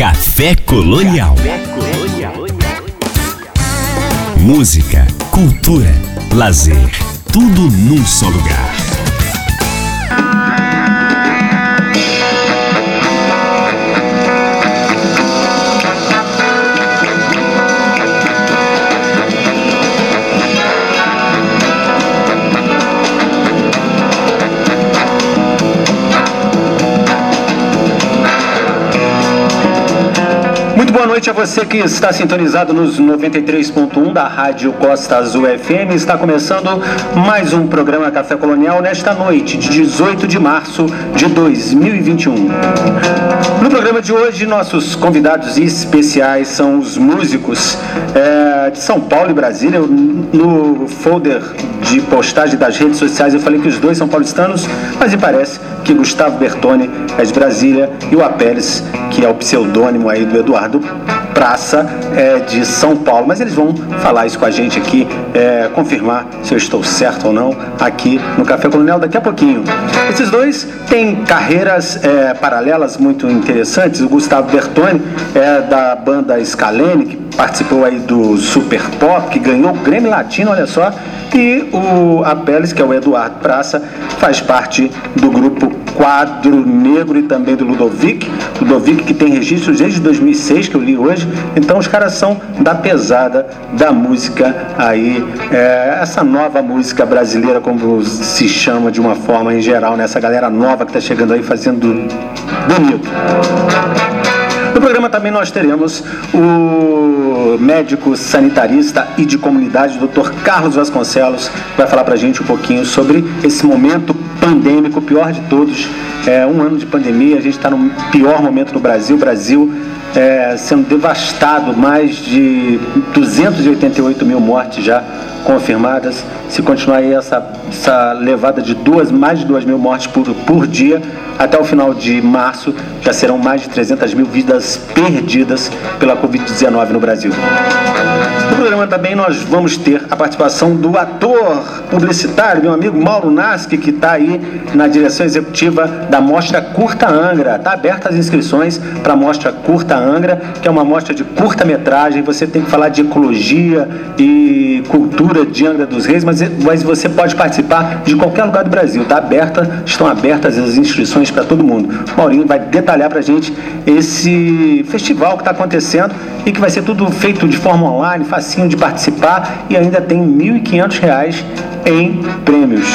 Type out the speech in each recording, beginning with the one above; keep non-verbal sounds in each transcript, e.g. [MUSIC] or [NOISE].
Café Colonial. Música, cultura, lazer, tudo num só lugar. Noite a você que está sintonizado nos 93.1 da Rádio Costa Azul FM. Está começando mais um programa Café Colonial nesta noite de 18 de março de 2021. No programa de hoje, nossos convidados especiais são os músicos é, de São Paulo e Brasília. No folder de postagem das redes sociais eu falei que os dois são paulistanos, mas me parece que Gustavo Bertoni é de Brasília e o Apeles, que é o pseudônimo aí do Eduardo Praça, é de São Paulo. Mas eles vão falar isso com a gente aqui, é, confirmar se eu estou certo ou não aqui no Café Colonial daqui a pouquinho. Esses dois têm carreiras é, paralelas muito interessantes. O Gustavo Bertoni é da banda Scalene, que participou aí do Super Pop, que ganhou o Grêmio Latino, olha só. E o Apeles, que é o Eduardo Praça, faz parte do grupo Quadro Negro e também do Ludovic. Ludovic que tem registros desde 2006, que eu li hoje. Então os caras são da pesada da música aí, é, essa nova música brasileira, como se chama de uma forma em geral, nessa né? galera nova que está chegando aí fazendo bonito. No programa também nós teremos o médico sanitarista e de comunidade, Dr. Carlos Vasconcelos, vai falar para a gente um pouquinho sobre esse momento pandêmico, o pior de todos. É um ano de pandemia, a gente está no pior momento no Brasil. O Brasil é, sendo devastado, mais de 288 mil mortes já confirmadas. Se continuar aí essa, essa levada de duas, mais de 2 mil mortes por, por dia, até o final de março já serão mais de 300 mil vidas perdidas pela Covid-19 no Brasil. No programa também nós vamos ter a participação do ator publicitário, meu amigo Mauro Nasque, que está aí na direção executiva da Mostra Curta Angra. Está aberta as inscrições para a Mostra Curta Angra, que é uma mostra de curta-metragem. Você tem que falar de ecologia e cultura de Angra dos Reis, mas, mas você pode participar de qualquer lugar do Brasil. Está aberta, estão abertas as inscrições para todo mundo. Maurinho vai detalhar para a gente esse festival que está acontecendo e que vai ser tudo feito de forma online, facinho de participar e ainda tem R$ 1.500 em prêmios.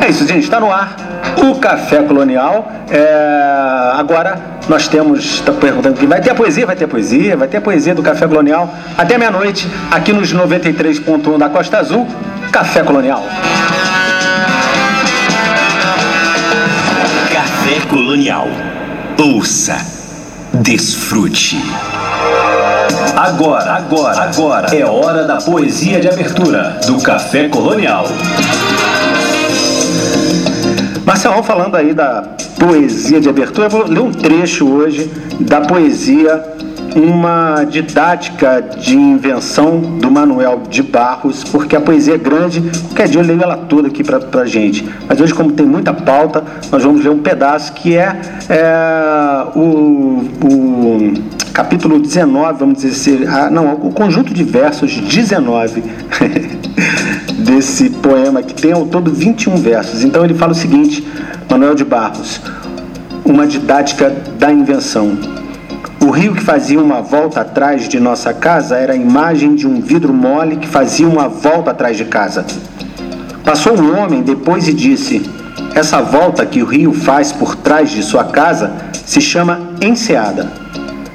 É isso, gente, está no ar o Café Colonial. É... Agora nós temos, está perguntando que vai ter a poesia, vai ter a poesia, vai ter a poesia do Café Colonial até meia-noite, aqui nos 93.1 da Costa Azul, Café Colonial. Café Colonial. Ouça, desfrute. Agora, agora, agora é hora da poesia de abertura do Café Colonial. Marcelão falando aí da poesia de abertura, eu vou ler um trecho hoje da poesia uma didática de invenção do Manuel de Barros, porque a poesia é grande, qualquer dia eu leio ela toda aqui pra, pra gente. Mas hoje, como tem muita pauta, nós vamos ler um pedaço que é, é o, o capítulo 19, vamos dizer ah, não, o conjunto de versos 19 [LAUGHS] desse poema, que tem ao todo 21 versos. Então ele fala o seguinte, Manuel de Barros, uma didática da invenção. O rio que fazia uma volta atrás de nossa casa era a imagem de um vidro mole que fazia uma volta atrás de casa. Passou um homem depois e disse: Essa volta que o rio faz por trás de sua casa se chama enseada.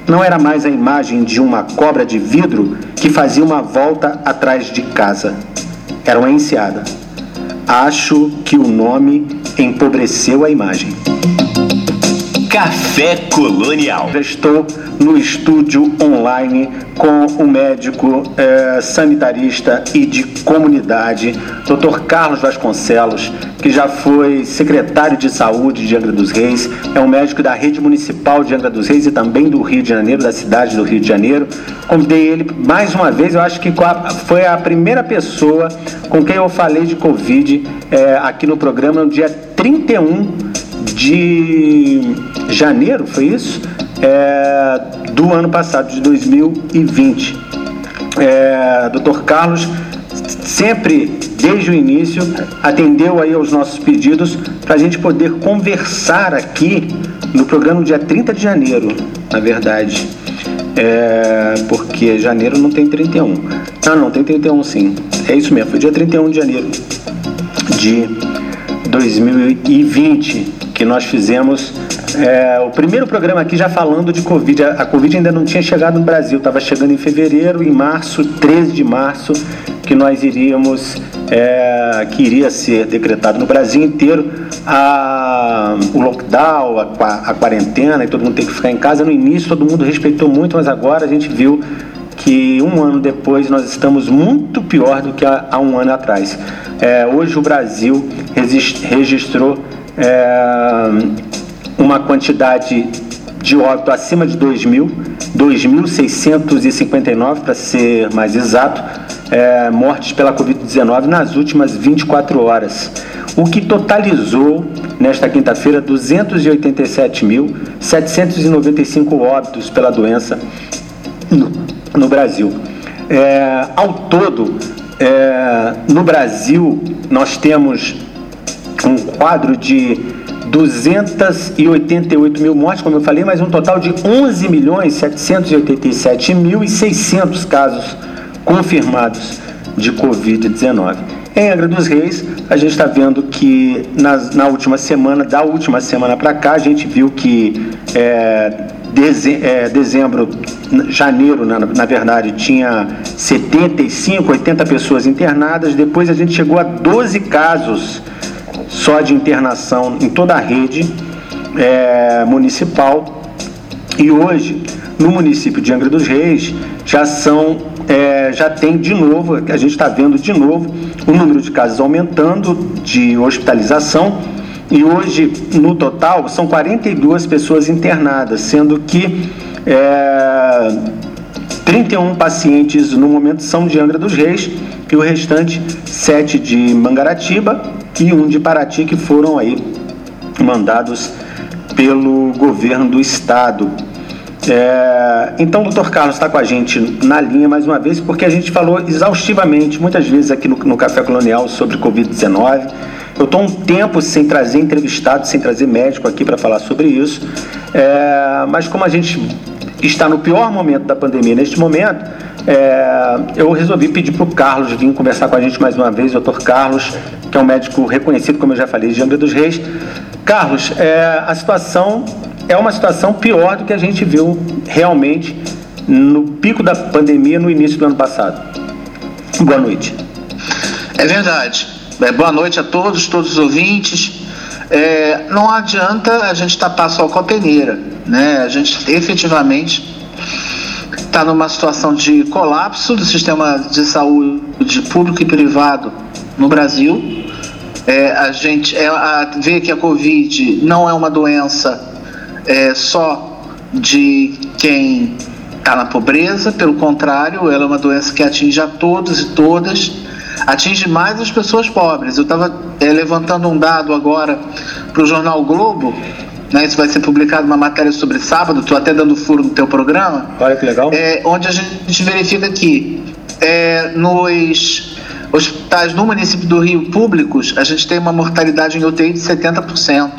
Não era mais a imagem de uma cobra de vidro que fazia uma volta atrás de casa. Era uma enseada. Acho que o nome empobreceu a imagem. Café Colonial. Já estou no estúdio online com o médico eh, sanitarista e de comunidade, Dr. Carlos Vasconcelos, que já foi secretário de saúde de Angra dos Reis, é um médico da rede municipal de Angra dos Reis e também do Rio de Janeiro, da cidade do Rio de Janeiro. Convidei ele mais uma vez, eu acho que foi a primeira pessoa com quem eu falei de Covid eh, aqui no programa no dia 31 de janeiro, foi isso? é, do ano passado, de 2020. É, Dr. Carlos sempre, desde o início, atendeu aí aos nossos pedidos para a gente poder conversar aqui no programa dia 30 de janeiro, na verdade. É, porque janeiro não tem 31. Ah, não, tem 31 sim. É isso mesmo, foi dia 31 de janeiro de 2020 que nós fizemos é, o primeiro programa aqui já falando de Covid. A, Covid ainda não tinha chegado no Brasil, estava chegando em fevereiro, em março, 13 de março, que nós iríamos, é, que iria ser decretado no Brasil inteiro a, o lockdown, a, a quarentena e todo mundo tem que ficar em casa. No início todo mundo respeitou muito, mas agora a gente viu que um ano depois nós estamos muito pior do que há, há um ano atrás. É, hoje o Brasil registrou é, uma quantidade de óbito acima de 2 mil, 2.659 para ser mais exato, é, mortes pela Covid-19 nas últimas 24 horas, o que totalizou nesta quinta-feira 287.795 óbitos pela doença no, no Brasil. É, ao todo, é, no Brasil, nós temos um quadro de 288 mil mortes, como eu falei, mas um total de 11 milhões 787 mil e 600 casos confirmados de Covid-19. Em Angra dos Reis, a gente está vendo que na, na, última semana, da última semana para cá, a gente viu que é, deze, é, dezembro, janeiro, na, na verdade, tinha 75, 80 pessoas internadas, depois a gente chegou a 12 casos só de internação em toda a rede é, municipal. E hoje, no município de Angra dos Reis, já são, é, já tem de novo, a gente está vendo de novo o número de casos aumentando de hospitalização. E hoje, no total, são 42 pessoas internadas, sendo que é, 31 pacientes no momento são de Angra dos Reis e o restante, 7 de Mangaratiba e um de Paraty, que foram aí mandados pelo governo do estado. É, então, o doutor Carlos está com a gente na linha mais uma vez, porque a gente falou exaustivamente, muitas vezes aqui no, no Café Colonial, sobre Covid-19. Eu estou um tempo sem trazer entrevistado, sem trazer médico aqui para falar sobre isso, é, mas como a gente está no pior momento da pandemia neste momento, é, eu resolvi pedir para o Carlos vir conversar com a gente mais uma vez, o doutor Carlos, que é um médico reconhecido, como eu já falei, de Angra dos Reis. Carlos, é, a situação é uma situação pior do que a gente viu realmente no pico da pandemia no início do ano passado. Boa noite. É verdade. É, boa noite a todos, todos os ouvintes. É, não adianta a gente tapar só com a peneira, né? A gente efetivamente está numa situação de colapso do sistema de saúde público e privado no Brasil. É, a gente é, a, vê que a Covid não é uma doença é, só de quem está na pobreza, pelo contrário, ela é uma doença que atinge a todos e todas, atinge mais as pessoas pobres. Eu estava é, levantando um dado agora para o jornal Globo né, isso vai ser publicado uma matéria sobre sábado, estou até dando furo no teu programa. Olha que legal. É, onde a gente verifica que é, nos hospitais no município do Rio públicos, a gente tem uma mortalidade em UTI de 70%,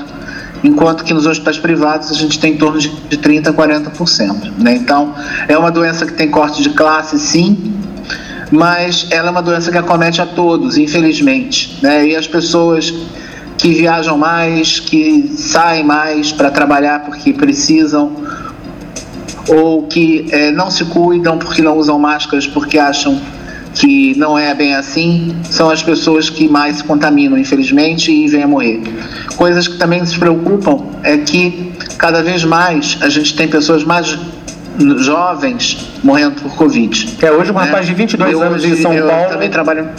enquanto que nos hospitais privados a gente tem em torno de 30% a 40%. Né? Então, é uma doença que tem corte de classe, sim, mas ela é uma doença que acomete a todos, infelizmente. Né? E as pessoas que viajam mais, que saem mais para trabalhar porque precisam, ou que é, não se cuidam porque não usam máscaras porque acham que não é bem assim, são as pessoas que mais se contaminam, infelizmente, e vêm a morrer. Coisas que também nos preocupam é que cada vez mais a gente tem pessoas mais jovens morrendo por Covid. É, hoje um né? rapaz de 22 eu, anos em São Paulo. também trabalho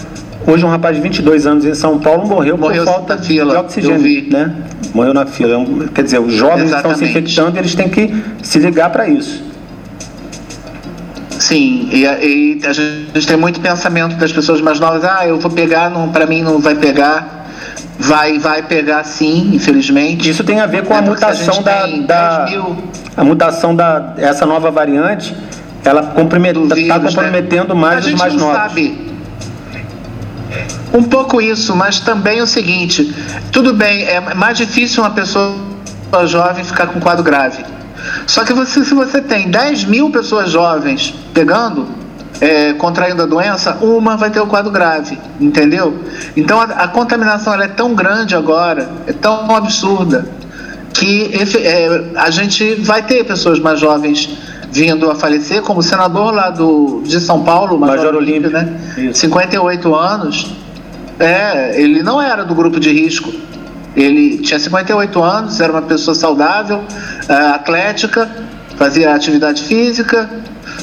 Hoje um rapaz de 22 anos em São Paulo morreu, morreu por falta fila, de oxigênio, né? Morreu na fila. É quer dizer, os jovens Exatamente. estão se infectando e eles têm que se ligar para isso. Sim, e, e, a gente tem muito pensamento das pessoas mais novas, ah, eu vou pegar, para mim não vai pegar. vai, vai pegar sim, infelizmente. Isso tem a ver com é a mutação a da, da a mutação da essa nova variante, ela está comprometendo né? mais os mais novos. Sabe. Um pouco isso, mas também o seguinte: tudo bem, é mais difícil uma pessoa jovem ficar com quadro grave. Só que você, se você tem 10 mil pessoas jovens pegando, é, contraindo a doença, uma vai ter o quadro grave, entendeu? Então a, a contaminação é tão grande agora, é tão absurda, que é, a gente vai ter pessoas mais jovens vindo a falecer, como o senador lá do, de São Paulo, Major, Major Olímpio, né? Isso. 58 anos. É, ele não era do grupo de risco. Ele tinha 58 anos, era uma pessoa saudável, é, atlética, fazia atividade física,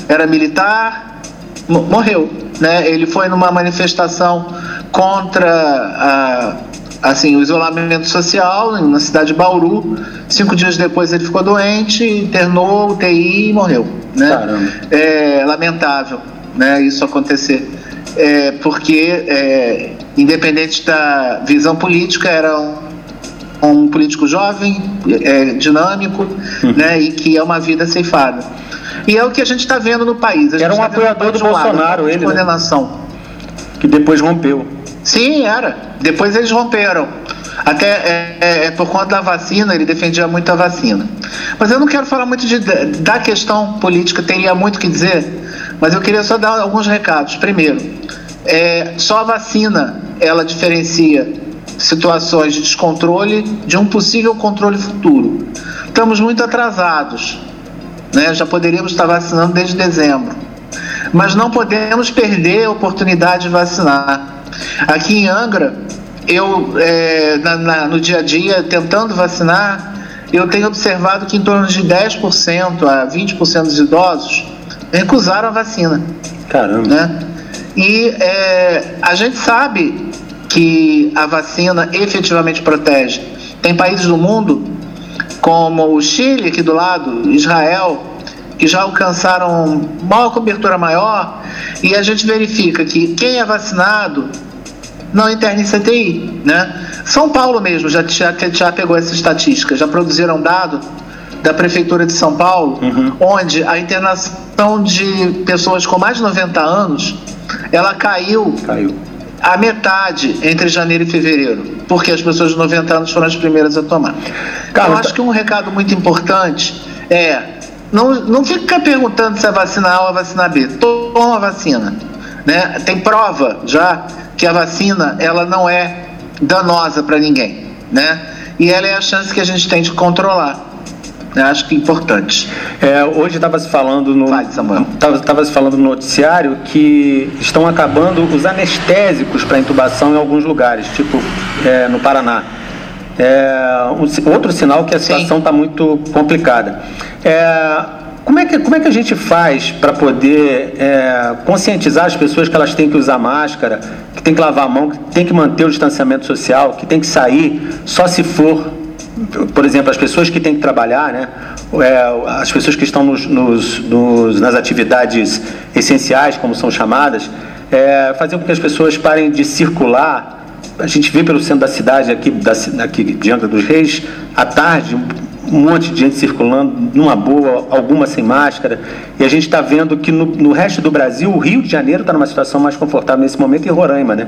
era militar, morreu. Né? Ele foi numa manifestação contra a, assim, o isolamento social na cidade de Bauru. Cinco dias depois ele ficou doente, internou, UTI e morreu. Né? Caramba. É lamentável né, isso acontecer. É, porque, é, independente da visão política, era um um político jovem, é, dinâmico, uhum. né, e que é uma vida ceifada. E é o que a gente está vendo no país. era um tá apoiador do Bolsonaro, lado, ele. Né? Condenação. Né? Que depois rompeu. Sim, era. Depois eles romperam. Até é, é, é, por conta da vacina, ele defendia muito a vacina. Mas eu não quero falar muito de, da questão política, teria muito que dizer, mas eu queria só dar alguns recados. Primeiro, é, só a vacina ela diferencia situações de descontrole de um possível controle futuro. Estamos muito atrasados, né? já poderíamos estar vacinando desde dezembro, mas não podemos perder a oportunidade de vacinar. Aqui em Angra, eu é, na, na, no dia a dia tentando vacinar, eu tenho observado que em torno de 10% a 20% dos idosos recusaram a vacina. Caramba. Né? E é, a gente sabe que a vacina efetivamente protege. Tem países do mundo, como o Chile, aqui do lado, Israel, que já alcançaram maior cobertura maior, e a gente verifica que quem é vacinado não interna em CTI. Né? São Paulo mesmo já, já, já pegou essa estatística, já produziram dado da Prefeitura de São Paulo, uhum. onde a internação de pessoas com mais de 90 anos ela caiu, caiu a metade entre janeiro e fevereiro, porque as pessoas de 90 anos foram as primeiras a tomar. Eu acho que um recado muito importante é não, não fica perguntando se é vacina A ou a vacina B. Toma a vacina. Né? Tem prova já que a vacina ela não é danosa para ninguém. Né? E ela é a chance que a gente tem de controlar. Eu acho que é importante. É, hoje estava se falando no estava se falando no noticiário que estão acabando os anestésicos para intubação em alguns lugares, tipo é, no Paraná. É, um, outro sinal que a situação está muito complicada. É, como é, que, como é que a gente faz para poder é, conscientizar as pessoas que elas têm que usar máscara, que tem que lavar a mão, que tem que manter o distanciamento social, que tem que sair só se for por exemplo, as pessoas que têm que trabalhar, né? É, as pessoas que estão nos, nos, nos, nas atividades essenciais, como são chamadas, é, fazer com que as pessoas parem de circular. A gente vê pelo centro da cidade, aqui, da, aqui de Angra dos Reis, à tarde, um monte de gente circulando numa boa, alguma sem máscara, e a gente está vendo que no, no, resto do Brasil, o Rio de Janeiro está numa situação mais confortável nesse momento e Roraima, né?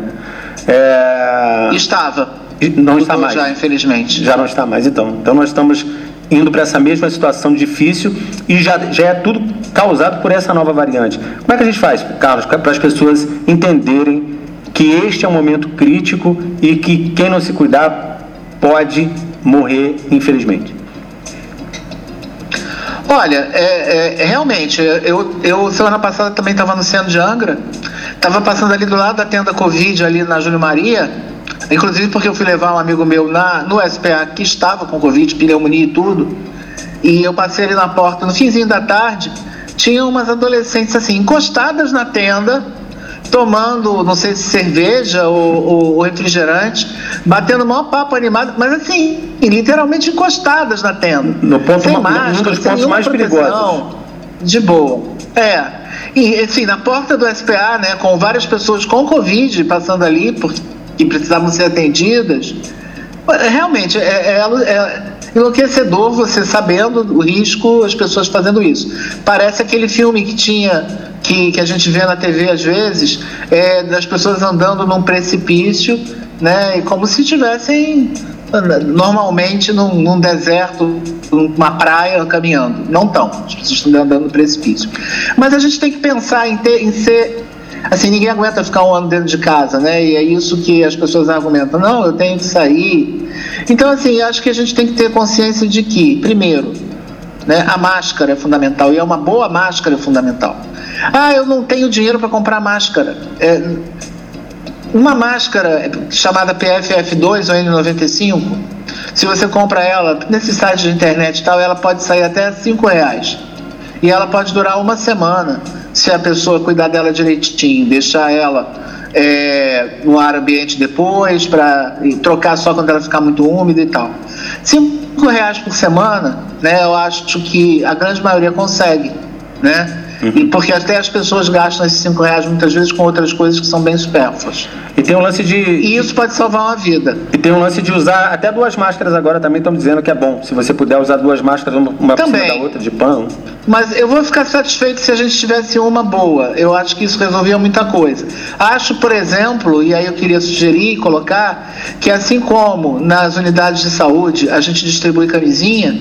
É... Estava. Não está mais. Já, infelizmente. Já não está mais, então. Então nós estamos indo para essa mesma situação difícil e já, já é tudo causado por essa nova variante. Como é que a gente faz, Carlos, para as pessoas entenderem que este é um momento crítico e que quem não se cuidar pode morrer, infelizmente? Olha, é, é, realmente, eu, eu semana passada também estava no centro de Angra, estava passando ali do lado da tenda Covid, ali na Júlio Maria, Inclusive porque eu fui levar um amigo meu na, no SPA que estava com Covid, pneumonia e tudo. E eu passei ali na porta no finzinho da tarde, tinha umas adolescentes assim, encostadas na tenda, tomando, não sei se cerveja ou, ou, refrigerante, batendo o maior papo animado, mas assim, literalmente encostadas na tenda. No ponto, sem máscara, um dos pontos mais perigosos. De boa. É. E assim, na porta do SPA, né, com várias pessoas com Covid passando ali, porque que precisavam ser atendidas, realmente é, é, é enlouquecedor você sabendo o risco, as pessoas fazendo isso. Parece aquele filme que tinha, que, que a gente vê na TV às vezes, é, das pessoas andando num precipício, né? Como se estivessem normalmente num, num, deserto, numa praia caminhando. Não estão, as pessoas estão andando no precipício. Mas a gente tem que pensar em, ter, em ser. Assim, ninguém aguenta ficar um ano dentro de casa, né? E é isso que as pessoas argumentam. Não, eu tenho que sair. Então, assim, acho que a gente tem que ter consciência de que, primeiro, né, a máscara é fundamental e é uma boa máscara é fundamental. Ah, eu não tenho dinheiro para comprar máscara. É, uma máscara chamada PFF2 ou N95, se você compra ela nesse site de internet e tal, ela pode sair até 5 reais. E ela pode durar uma semana, se a pessoa cuidar dela direitinho, deixar ela é, no ar ambiente depois, para trocar só quando ela ficar muito úmida e tal. 5 reais por semana, né, eu acho que a grande maioria consegue, né? Uhum. E porque até as pessoas gastam esses 5 reais muitas vezes com outras coisas que são bem supérfluas. E tem um lance de. E isso pode salvar uma vida. E tem um lance de usar até duas máscaras agora também estão dizendo que é bom. Se você puder usar duas máscaras, uma também. da outra, de pano. Mas eu vou ficar satisfeito se a gente tivesse uma boa. Eu acho que isso resolvia muita coisa. Acho, por exemplo, e aí eu queria sugerir e colocar, que assim como nas unidades de saúde a gente distribui camisinha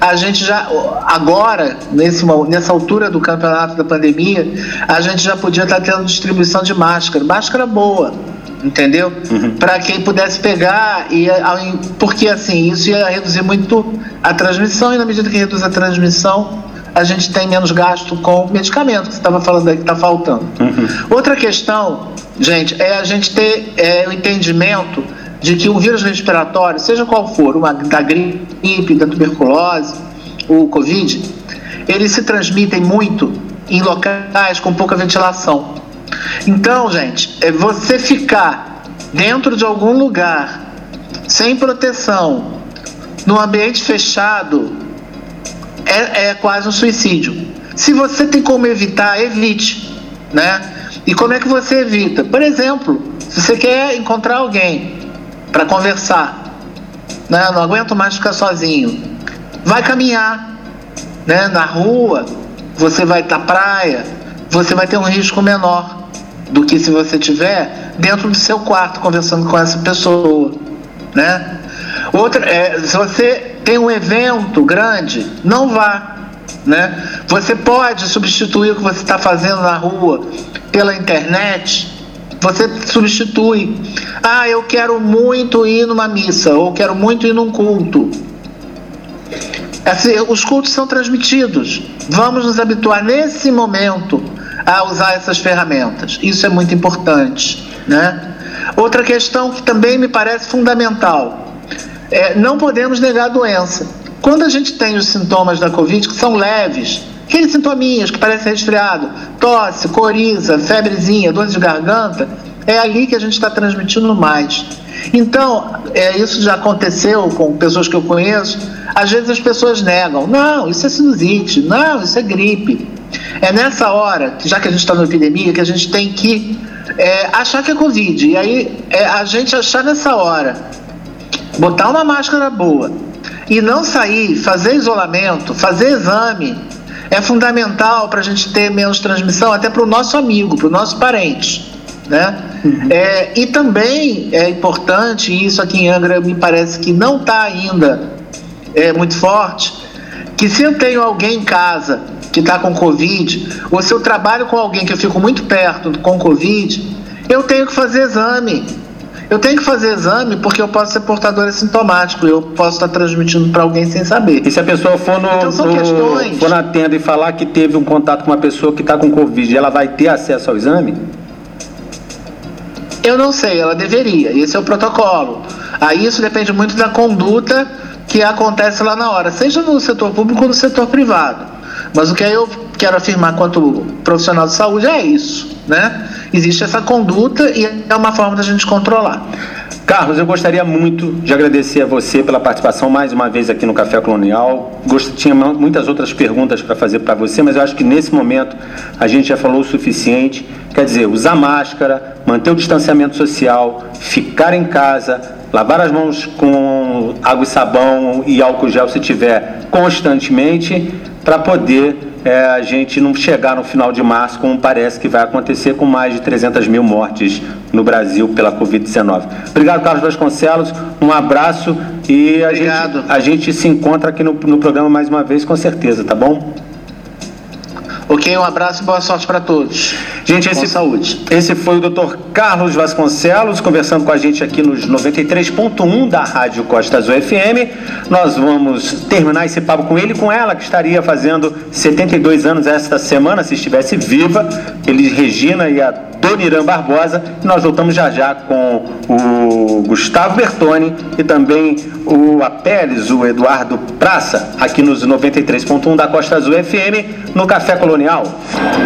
a gente já, agora, nesse, nessa altura do campeonato da pandemia, a gente já podia estar tendo distribuição de máscara, máscara boa, entendeu? Uhum. Para quem pudesse pegar, e, porque assim, isso ia reduzir muito a transmissão, e na medida que reduz a transmissão, a gente tem menos gasto com medicamento, que você estava falando aí que está faltando. Uhum. Outra questão, gente, é a gente ter é, o entendimento de que o vírus respiratório, seja qual for, uma da gripe, da tuberculose, o Covid, eles se transmitem muito em locais com pouca ventilação. Então, gente, é você ficar dentro de algum lugar sem proteção, num ambiente fechado, é, é quase um suicídio. Se você tem como evitar, evite, né? E como é que você evita? Por exemplo, se você quer encontrar alguém para conversar. Né? Não aguento mais ficar sozinho. Vai caminhar. Né? Na rua, você vai estar praia, você vai ter um risco menor do que se você estiver dentro do seu quarto conversando com essa pessoa. Né? Outra, é, se você tem um evento grande, não vá. Né? Você pode substituir o que você está fazendo na rua pela internet você substitui. Ah, eu quero muito ir numa missa, ou quero muito ir num culto. Assim, os cultos são transmitidos. Vamos nos habituar nesse momento a usar essas ferramentas. Isso é muito importante. Né? Outra questão que também me parece fundamental é não podemos negar a doença. Quando a gente tem os sintomas da Covid, que são leves, Aqueles sintominhas que parecem resfriado, tosse, coriza, febrezinha, dor de garganta, é ali que a gente está transmitindo mais. Então, é, isso já aconteceu com pessoas que eu conheço. Às vezes as pessoas negam: não, isso é sinusite, não, isso é gripe. É nessa hora, já que a gente está na epidemia, que a gente tem que é, achar que é Covid. E aí é, a gente achar nessa hora, botar uma máscara boa e não sair, fazer isolamento, fazer exame é fundamental para a gente ter menos transmissão, até para o nosso amigo, para o nosso parente. Né? Uhum. É, e também é importante, e isso aqui em Angra me parece que não está ainda é, muito forte, que se eu tenho alguém em casa que está com Covid, ou se eu trabalho com alguém que eu fico muito perto com Covid, eu tenho que fazer exame. Eu tenho que fazer exame porque eu posso ser portador assintomático, eu posso estar transmitindo para alguém sem saber. E se a pessoa for, no, então, no questões... for na tenda e falar que teve um contato com uma pessoa que está com Covid, ela vai ter acesso ao exame? Eu não sei, ela deveria. Esse é o protocolo. Aí isso depende muito da conduta que acontece lá na hora, seja no setor público ou no setor privado. Mas o que eu quero afirmar quanto profissional de saúde é isso, né? Existe essa conduta e é uma forma da gente controlar. Carlos, eu gostaria muito de agradecer a você pela participação mais uma vez aqui no Café Colonial. Gost... Tinha muitas outras perguntas para fazer para você, mas eu acho que nesse momento a gente já falou o suficiente. Quer dizer, usar máscara, manter o distanciamento social, ficar em casa, lavar as mãos com água e sabão e álcool gel se tiver constantemente, para poder é, a gente não chegar no final de março, como parece que vai acontecer, com mais de 300 mil mortes no Brasil pela Covid-19. Obrigado, Carlos Vasconcelos. Um abraço e a, gente, a gente, se encontra aqui no, no programa mais uma vez, com certeza, tá bom? Ok, um abraço e boa sorte para todos. Gente, esse, saúde. esse foi o Dr. Carlos Vasconcelos conversando com a gente aqui nos 93.1 da Rádio Costa Azul FM. Nós vamos terminar esse papo com ele e com ela, que estaria fazendo 72 anos esta semana, se estivesse viva. Eles, Regina e a Dona Irã Barbosa. E nós voltamos já já com o Gustavo Bertoni e também o Apeles, o Eduardo Praça, aqui nos 93.1 da Costa Azul FM, no Café Colonial.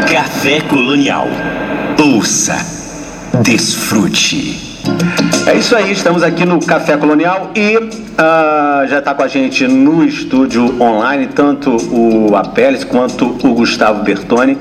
Café Colonial. Ouça, desfrute. É isso aí, estamos aqui no Café Colonial e uh, já está com a gente no estúdio online tanto o Apeles quanto o Gustavo Bertoni,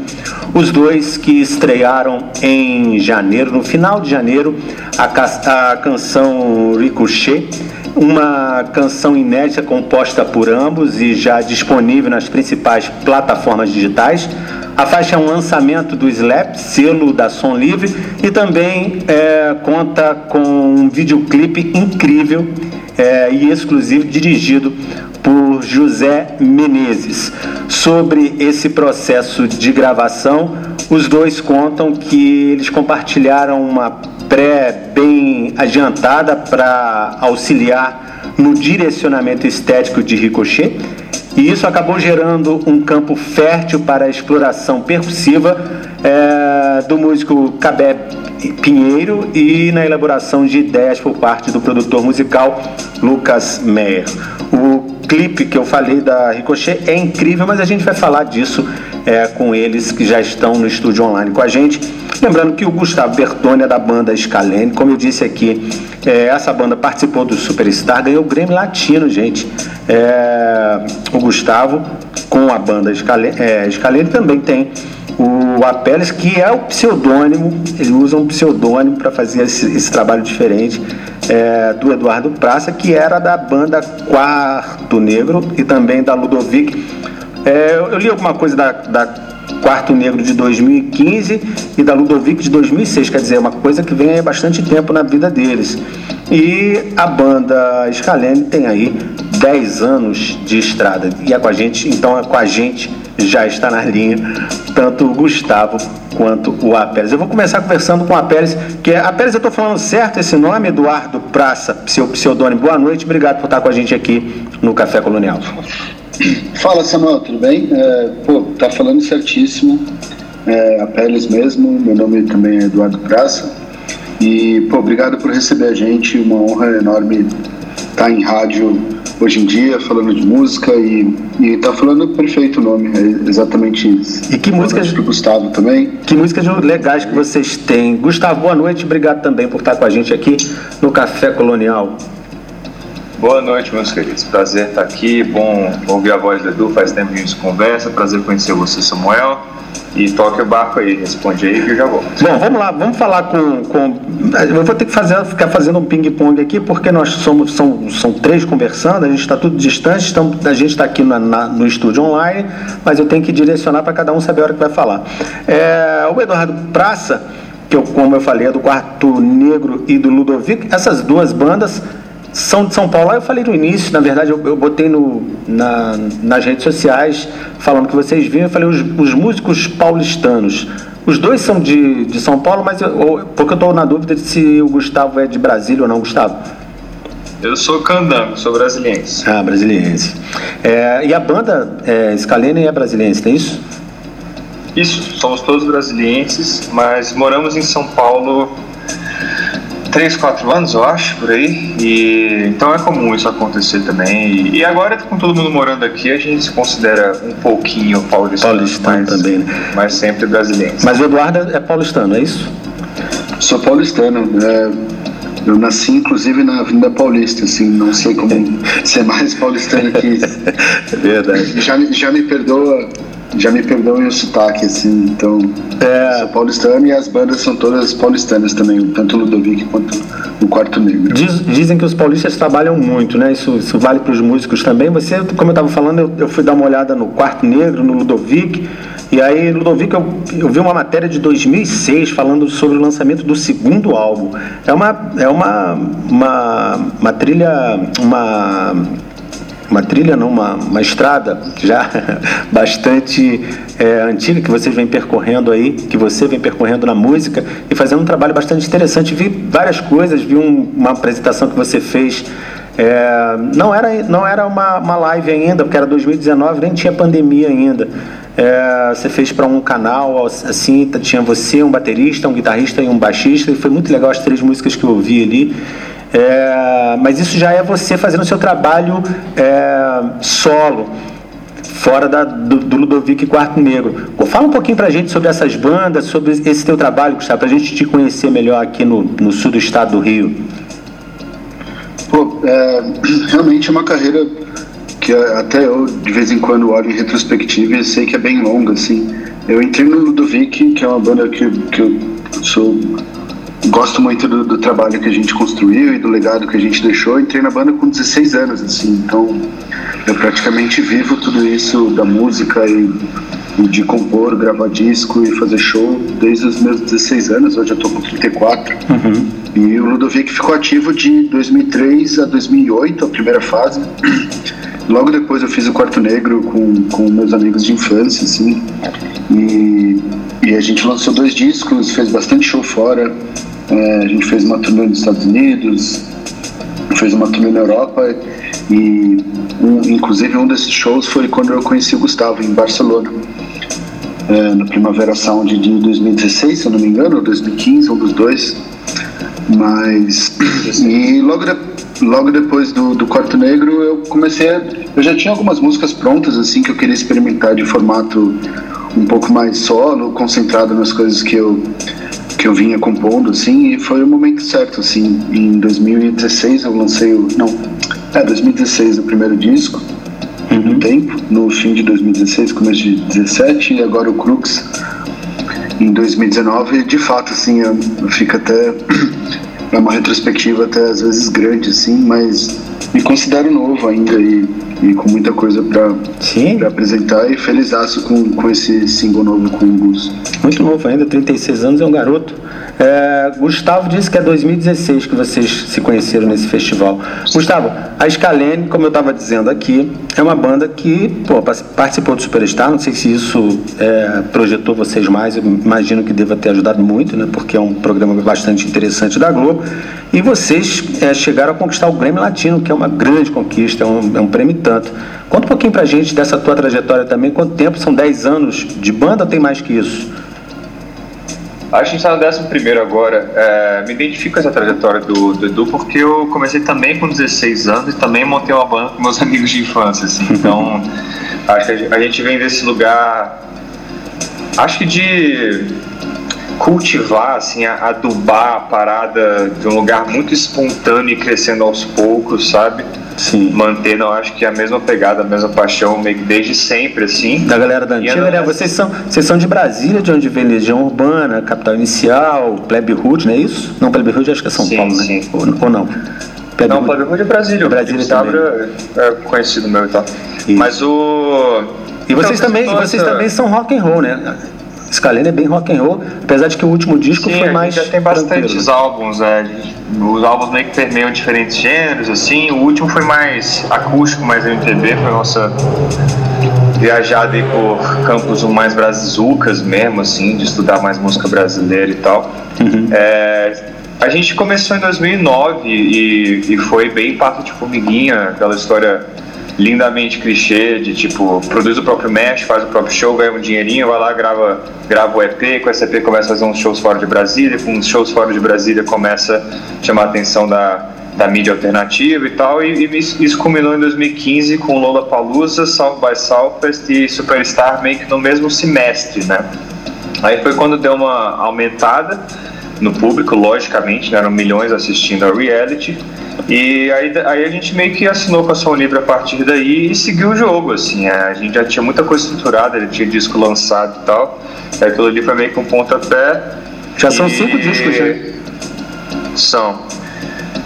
os dois que estrearam em janeiro, no final de janeiro, a, a canção Ricochet, uma canção inédita composta por ambos e já disponível nas principais plataformas digitais. A faixa é um lançamento do Slap, selo da Som Livre, e também é, conta com um videoclipe incrível é, e exclusivo dirigido por José Menezes. Sobre esse processo de gravação, os dois contam que eles compartilharam uma pré bem adiantada para auxiliar no direcionamento estético de Ricochet e isso acabou gerando um campo fértil para a exploração percussiva é, do músico Cabé Pinheiro e na elaboração de ideias por parte do produtor musical Lucas Meyer. O clipe que eu falei da Ricochet é incrível, mas a gente vai falar disso é, com eles que já estão no estúdio online com a gente. Lembrando que o Gustavo Bertoni é da banda Scalene, como eu disse aqui, é, essa banda participou do Superstar, ganhou o Grêmio Latino, gente. É, o Gustavo, com a banda Scalene, é, Scalene também tem o Apeles, que é o pseudônimo, ele usa um pseudônimo para fazer esse, esse, trabalho diferente é, do Eduardo Praça, que era da banda Quarto Negro e também da Ludovic. É, eu li alguma coisa da, da Quarto Negro de 2015 e da Ludovic de 2006, quer dizer, é uma coisa que vem há bastante tempo na vida deles. E a banda Scalene tem aí 10 anos de estrada e é com a gente, então é com a gente já está na linha, tanto o Gustavo quanto o Apeles. Eu vou começar conversando com o Apeles, que é, Apeles, eu estou falando certo esse nome, Eduardo Praça, seu pseudônimo. Boa noite, obrigado por estar com a gente aqui no Café Colonial. Fala Samuel, tudo bem? É, pô, tá falando certíssimo. É, Apeles mesmo, meu nome também é Eduardo Praça. E, pô, obrigado por receber a gente, uma honra enorme estar em rádio hoje em dia, falando de música e, e tá falando perfeito o nome, é exatamente isso. E que músicas do Gustavo também? Que músicas legais que vocês têm. Gustavo, boa noite, obrigado também por estar com a gente aqui no Café Colonial. Boa noite, meus queridos. Prazer estar aqui. Bom ouvir a voz do Edu. Faz tempo que a gente conversa. Prazer conhecer você, Samuel. E toque o barco aí, responde aí que eu já volto. Bom, vamos lá, vamos falar com. com eu vou ter que fazer, ficar fazendo um ping-pong aqui, porque nós somos são, são três conversando, a gente está tudo distante, estamos, a gente está aqui na, na, no estúdio online, mas eu tenho que direcionar para cada um saber a hora que vai falar. É, o Eduardo Praça, que eu, como eu falei, é do Quarto Negro e do Ludovico, essas duas bandas são de São Paulo. Eu falei no início, na verdade, eu, eu botei no, na, nas redes sociais falando que vocês viram, eu falei os, os músicos paulistanos. Os dois são de, de São Paulo, mas eu, porque eu estou na dúvida de se o Gustavo é de Brasília ou não, Gustavo. Eu sou candango, sou brasiliense. Ah, brasiliense. É, e a banda é, Scalene é brasiliense, tem isso? Isso, somos todos brasilienses, mas moramos em São Paulo 3, 4 anos, eu acho, por aí. E então é comum isso acontecer também. E, e, agora, com todo mundo morando aqui, a gente se considera um pouquinho paulistano. Paulistano mas, também, né? Mas sempre brasileiro. Mas o Eduardo é paulistano, é isso? Sou paulistano. É, eu nasci inclusive na Avenida Paulista, assim, não sei como [LAUGHS] ser mais paulistano que isso. É verdade. Já, já me perdoa já me perdoem o sotaque, assim, então. É. Sou paulistano e as bandas são todas paulistanas também, tanto o Ludovic quanto o Quarto Negro. Diz, dizem que os paulistas trabalham muito, né? Isso, isso vale para os músicos também. Você, como eu estava falando, eu, eu, fui dar uma olhada no Quarto Negro, no Ludovic. E aí, Ludovic, eu, eu vi uma matéria de 2006 falando sobre o lançamento do segundo álbum. É uma, é uma, uma, uma trilha, uma uma trilha, não, uma, uma estrada já [LAUGHS] bastante é, antiga que vocês vêm percorrendo aí, que você vem percorrendo na música e fazendo um trabalho bastante interessante. Vi várias coisas, vi um, uma apresentação que você fez. É, não era, não era uma, uma live ainda, porque era 2019, nem tinha pandemia ainda. É, você fez para um canal, assim, tinha você, um baterista, um guitarrista e um baixista, e foi muito legal as três músicas que eu ouvi ali. É, mas isso já é você fazendo o seu trabalho é, solo, fora da, do, do Ludovic Quarto Negro. Fala um pouquinho pra gente sobre essas bandas, sobre esse teu trabalho, Gustavo, pra gente te conhecer melhor aqui no, no sul do estado do Rio. Pô, é, realmente é uma carreira que até eu de vez em quando olho em retrospectiva e sei que é bem longa, assim. Eu entrei no Ludovic, que é uma banda que, que eu sou gosto muito do, do, trabalho que a gente construiu e do legado que a gente deixou. Entrei na banda com 16 anos, assim, então eu praticamente vivo tudo isso da música e, e de compor, gravar disco e fazer show desde os meus 16 anos. Hoje eu tô com 34. Uhum. E o Ludovic ficou ativo de 2003 a 2008, a primeira fase. Logo depois eu fiz o Quarto Negro com, com meus amigos de infância, assim. E, e a gente lançou dois discos, fez bastante show fora. É, a gente fez uma turnê nos Estados Unidos, fez uma turnê na Europa e um, inclusive um desses shows foi quando eu conheci o Gustavo em Barcelona. É, no Primavera Sound de 2016, se eu não me engano, ou 2015, um dos dois. Mas. [CLEARS THROAT] E logo, de, logo depois do, do Quarto Negro eu comecei a, Eu já tinha algumas músicas prontas, assim, que eu queria experimentar de formato um pouco mais solo, concentrado nas coisas que eu que eu vinha compondo, assim, e foi o momento certo, assim. Em 2016 eu lancei o. Não, é, 2016 o primeiro disco, uhum. no tempo, no fim de 2016, começo de 2017, e agora o Crux em 2019, de fato, assim, fica até. É uma retrospectiva até às vezes grande, assim, mas me considero novo ainda e, e com muita coisa para apresentar e feliz com, com esse single novo com o Gus. Muito novo ainda, 36 anos, é um garoto. É, Gustavo disse que é 2016 que vocês se conheceram nesse festival. Gustavo, a Scalene, como eu estava dizendo aqui, é uma banda que pô, participou do Superstar. Não sei se isso é, projetou vocês mais, eu imagino que deva ter ajudado muito, né, porque é um programa bastante interessante da Globo. E vocês é, chegaram a conquistar o Grammy Latino, que é uma grande conquista, é um, é um prêmio tanto. Conta um pouquinho pra gente dessa tua trajetória também. Quanto tempo? São 10 anos de banda ou tem mais que isso? Acho que a gente está no décimo primeiro agora. É, me identifico com essa trajetória do, do, Edu porque eu comecei também com 16 anos e também montei uma banda com meus [LAUGHS] amigos de infância. Assim. Então, acho que a gente vem desse lugar. Acho que de cultivar, assim, adubar a parada de um lugar muito espontâneo e crescendo aos poucos, sabe? Sim. Mantendo, eu acho que a mesma pegada, a mesma paixão, meio que desde sempre, assim. Da galera da antiga, né? Vocês são, vocês são de Brasília, de onde vem Legião Urbana, Capital Inicial, Plebe Hood, não é isso? Não, Plebe Hood acho que é São sim, Paulo, né? Sim. Ou, ou não? Plebe não, Plebe Hood é Brasília. Brasília também. É, é conhecido meu e tal. Isso. Mas o... E vocês, então, também, vocês também são rock and roll, né? Scalene é bem rock and roll, apesar de que o último disco Sim, foi mais. Já tem bastantes álbuns, é, os álbuns meio que permeiam diferentes gêneros, assim. O último foi mais acústico, mais MPB, foi a nossa viajada aí por campos mais brasizucas mesmo, assim, de estudar mais música brasileira e tal. Uhum. É, a gente começou em 2009 e, e foi bem passo de formiguinha, aquela história lindamente clichê de tipo, produz o próprio mesh, faz o próprio show, ganha um dinheirinho, vai lá, grava, grava o EP, com esse EP começa a fazer uns shows fora de Brasília, com uns shows fora de Brasília começa a chamar a atenção da, da mídia alternativa e tal, e, e isso culminou em 2015 com Lola Palusa, South by Southwest e Superstar meio que no mesmo semestre, né? Aí foi quando deu uma aumentada, no público, logicamente, né, eram milhões assistindo a reality. E aí, aí a gente meio que assinou com a Som Livre a partir daí e seguiu o jogo, assim. É, a gente já tinha muita coisa estruturada, ele tinha disco lançado e tal. E aquilo ali foi meio que um pontapé. Já são e... cinco discos, né? São.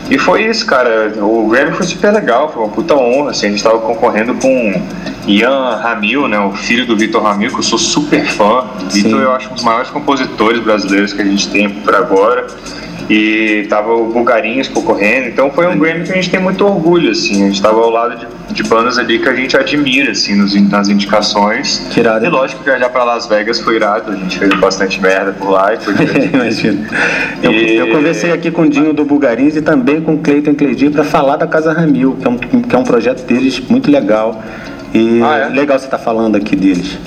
E foi isso, cara. O Grammy foi super legal, foi uma puta honra. Assim, a gente estava concorrendo com Ian Ramil, né, o filho do Vitor Ramil, que eu sou super fã. Vitor, eu acho um dos maiores compositores brasileiros que a gente tem por agora. E tava o Bulgarinhos concorrendo, então foi um Grammy que a gente tem muito orgulho, assim. A gente tava ao lado de, de bandas ali que a gente admira, assim, nos, nas indicações. Que irado. E lógico que viajar pra Las Vegas foi irado, a gente fez bastante merda por lá e foi [LAUGHS] Imagino. Eu, eu, conversei aqui com o Dinho do Bulgarinhos e também com o Cleiton Cledir para falar da Casa Ramil, que é, um, que é um projeto deles muito legal. E ah, é? legal você estar tá falando aqui deles.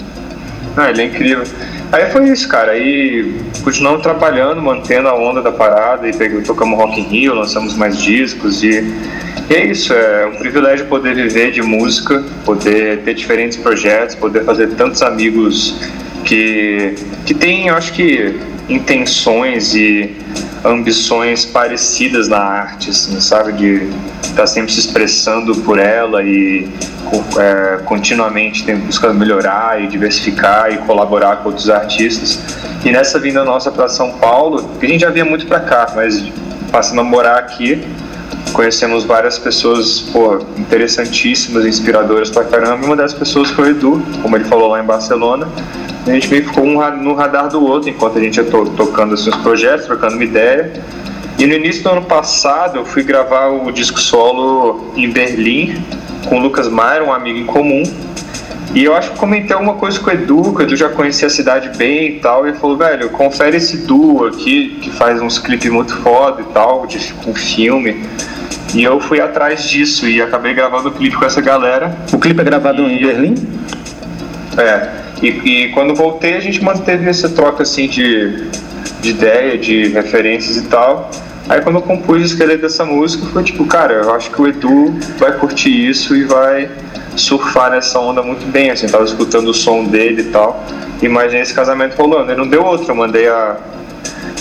Ah, ele é incrível. Aí foi isso, cara. Aí continuamos trabalhando, mantendo a onda da parada e peguei, tocamos Rock in Rio, lançamos mais discos e, e é isso. É um privilégio poder viver de música, poder ter diferentes projetos, poder fazer tantos amigos que, que têm, eu acho que, intenções e ambições parecidas na arte, assim, sabe? De estar tá sempre se expressando por ela e é, continuamente buscando melhorar e diversificar e colaborar com outros artistas. E nessa vinda nossa para São Paulo, que a gente já vinha muito para cá, mas passando a morar aqui, conhecemos várias pessoas pô, interessantíssimas, inspiradoras pra caramba. E uma das pessoas foi o Edu, como ele falou lá em Barcelona. A gente meio que ficou um no radar do outro enquanto a gente ia to tocando assim, os projetos, trocando uma ideia. E no início do ano passado eu fui gravar o disco solo em Berlim com o Lucas Maier, um amigo em comum. E eu acho que comentei alguma coisa com o Edu, que o Edu já conhecia a cidade bem e tal, e ele falou, velho, confere esse duo aqui, que faz uns clipes muito foda e tal, de, com filme. E eu fui atrás disso e acabei gravando o clipe com essa galera. O clipe é gravado e, em Berlim? É. E, e, quando voltei a gente manteve essa troca assim de, de ideia, de referências e tal. Aí quando eu compus o esqueleto dessa música foi tipo, cara, eu acho que o Edu vai curtir isso e vai surfar nessa onda muito bem, assim, tava escutando o som dele e tal. Imaginei esse casamento rolando. E não deu outro, eu mandei a,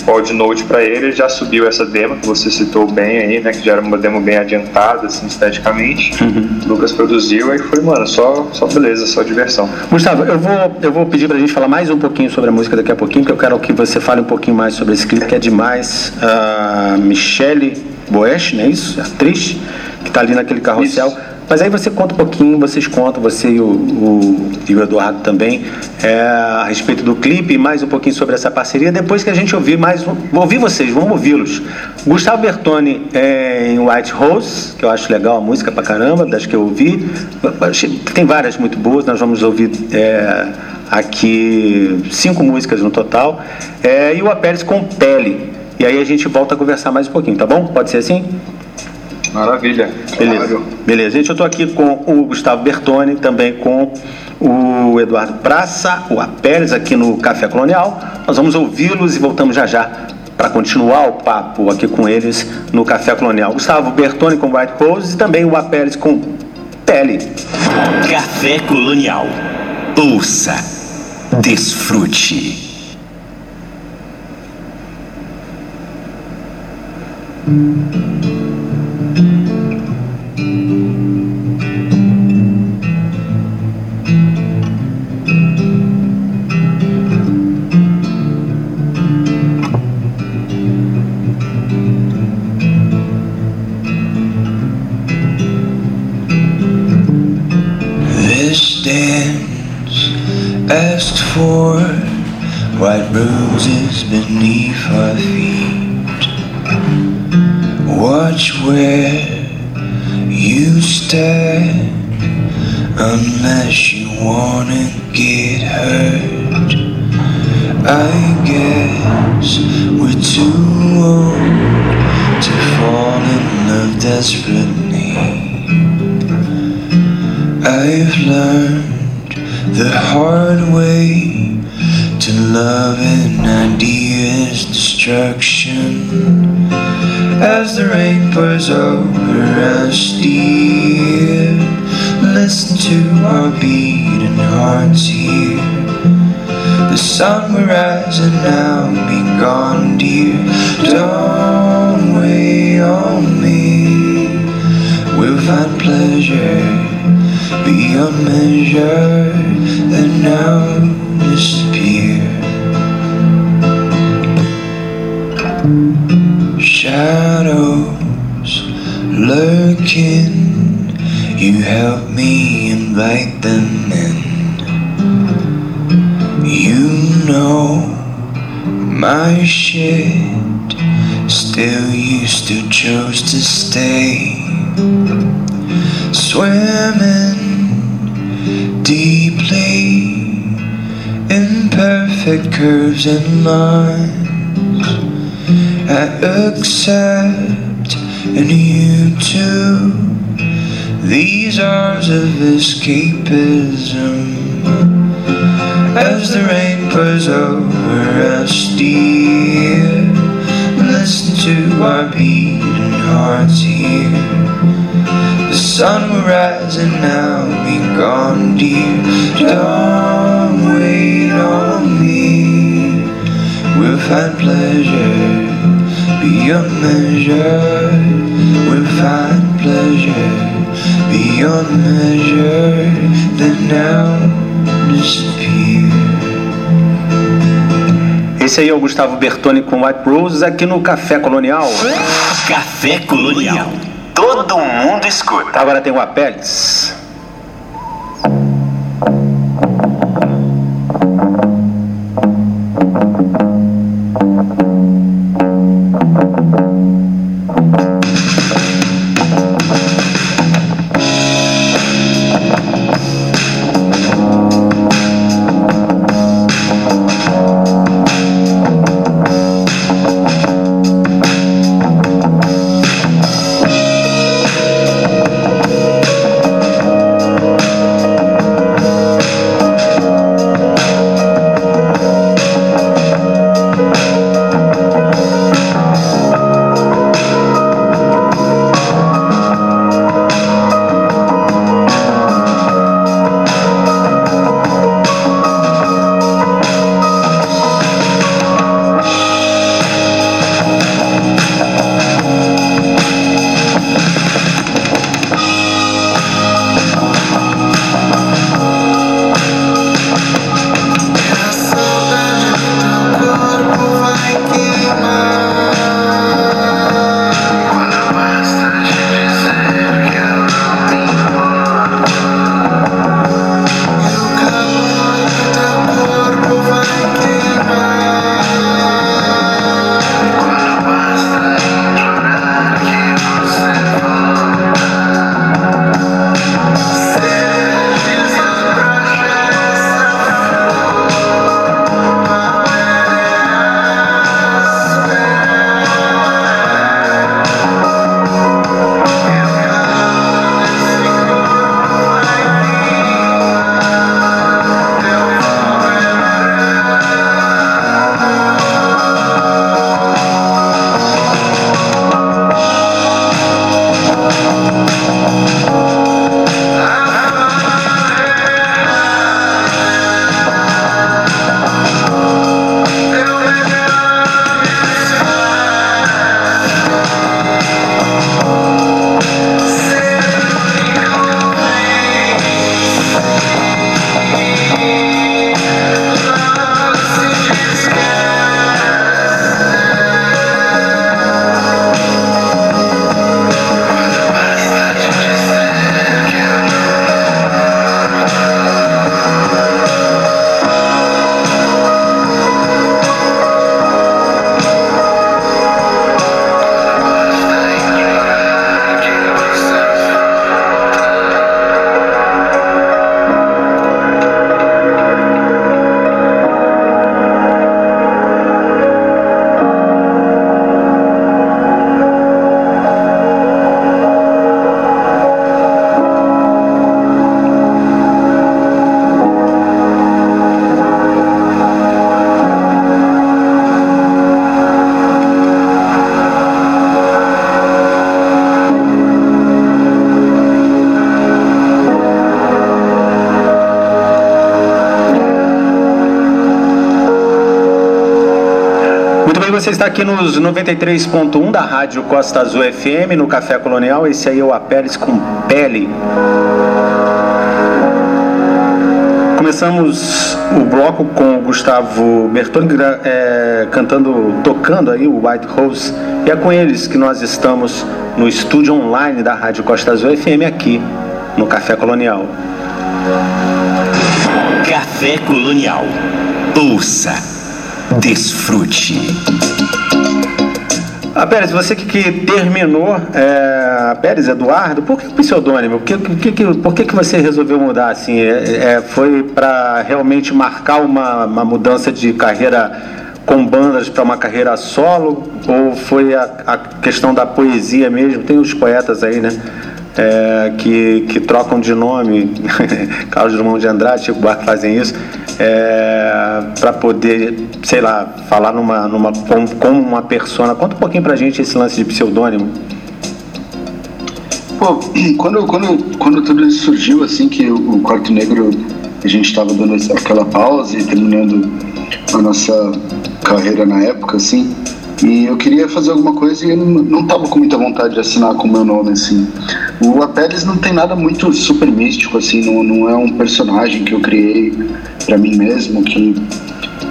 Pod Note para ele, já subiu essa demo que você citou bem aí, né? Que já era uma demo bem adiantada, assim, esteticamente. Uhum. Lucas produziu e foi, mano, só, só beleza, só diversão. Gustavo, eu vou, eu vou pedir pra gente falar mais um pouquinho sobre a música daqui a pouquinho, porque eu quero que você fale um pouquinho mais sobre esse clipe, que é demais. A Michelle Boesch, não é isso? Atriz, que tá ali naquele carrossel. Isso. Mas aí você conta um pouquinho, vocês contam, você e o, o, e o Eduardo também, é, a respeito do clipe, mais um pouquinho sobre essa parceria, depois que a gente ouvir mais, ouvir vocês, vamos ouvi-los. Gustavo Bertoni é, em White Rose, que eu acho legal a música pra caramba, das que eu ouvi. Tem várias muito boas, nós vamos ouvir é, aqui cinco músicas no total. É, e o Apérez com Pele. E aí a gente volta a conversar mais um pouquinho, tá bom? Pode ser assim? Maravilha. Beleza. Claro. Beleza. Gente, eu estou aqui com o Gustavo Bertoni, também com o Eduardo Praça, o Apérez aqui no Café Colonial. Nós vamos ouvi-los e voltamos já já para continuar o papo aqui com eles no Café Colonial. Gustavo Bertoni com White Pose e também o Apérez com Pele. Café Colonial. Ouça, desfrute. For white roses beneath our feet. Watch where you stand unless you wanna get hurt. I guess we're too old to fall in love desperately. I've learned the hard way to love an idea's destruction. As the rain pours over us, dear, listen to our beating hearts here. The sun will rise and now be gone, dear. Don't wait on me. We'll find pleasure beyond measure and now disappear. Shadows lurking, you help me invite them in. You know my shit, still you still chose to stay. Swimming deeply. In perfect curves and lines. I accept and you too. These arms of escapism as the rain pours over us dear. Listen to our beating hearts here sun will rise and now be gone dear. Don't wait on me. We'll find pleasure beyond measure. We'll find pleasure beyond measure. That now disappear. Esse aí é o Gustavo Bertoni com White Roses aqui no Café Colonial. Café Colonial. Todo mundo escuta. Agora tem o Apeles. Está aqui nos 93.1 da Rádio Costa Azul FM, no Café Colonial. Esse aí é o Apeles com Pele. Começamos o bloco com o Gustavo Bertoni é, cantando, tocando aí o White Rose. E é com eles que nós estamos no estúdio online da Rádio Costa Azul FM aqui no Café Colonial. Café Colonial. Ouça, desfrute. Ah, Pérez, você que, que terminou, é, Pérez Eduardo, por que o pseudônimo? Por que, que, por que, que você resolveu mudar assim? É, é, foi para realmente marcar uma, uma mudança de carreira com bandas para uma carreira solo? Ou foi a, a, questão da poesia mesmo? Tem os poetas aí, né? É, que, que trocam de nome, [LAUGHS] Carlos Drummond de Andrade, Chico Buarque fazem isso, é, para poder, sei lá, falar numa, numa, como, como uma persona. Conta um pouquinho pra gente esse lance de pseudônimo. Pô, [CLEARS THROAT] quando, quando, quando tudo isso surgiu, assim, que o Quarto Negro, a gente estava dando aquela pausa e terminando a nossa carreira na época, assim, e eu queria fazer alguma coisa e eu não estava com muita vontade de assinar com o meu nome, assim. O Apeles não tem nada muito super místico, assim, não, não é um personagem que eu criei para mim mesmo, que,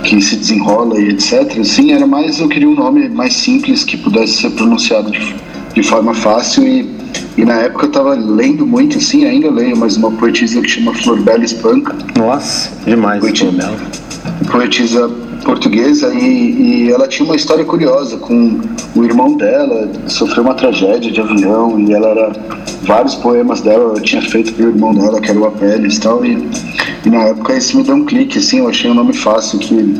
que se desenrola e etc. Assim, era mais, eu queria um nome mais simples, que pudesse ser pronunciado de, de forma fácil e, e na época eu estava lendo muito, assim, ainda leio, mas uma poetisa que chama Flor Bela Espanca. Nossa, demais, poetisa. Poetisa portuguesa e, e, ela tinha uma história curiosa com o irmão dela sofreu uma tragédia de avião e ela era vários poemas dela ela tinha feito para o irmão dela que era o Apeles tal e, e na época isso me deu um clique assim eu achei um nome fácil que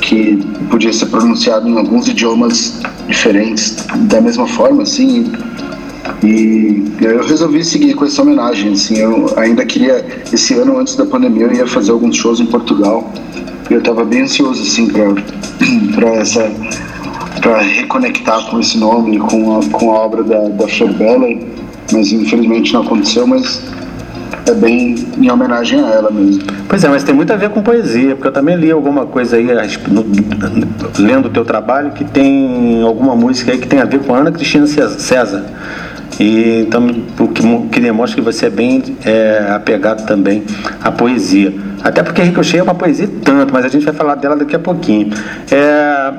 que podia ser pronunciado em alguns idiomas diferentes da mesma forma assim e eu resolvi seguir com essa homenagem assim eu ainda queria esse ano antes da pandemia eu ia fazer alguns shows em Portugal eu estava bem ansioso assim para [CLEARS THROAT] essa para reconectar com esse nome com a, com a obra da, da Flor Bela mas infelizmente não aconteceu mas é bem em homenagem a ela mesmo. Pois é, mas tem muito a ver com poesia, porque eu também li alguma coisa aí, lendo o teu trabalho, que tem alguma música aí que tem a ver com Ana Cristina César. E, então, o que, que demonstra que você é bem é, apegado também à poesia. Até porque Ricochet é uma poesia tanto, mas a gente vai falar dela daqui a pouquinho. É,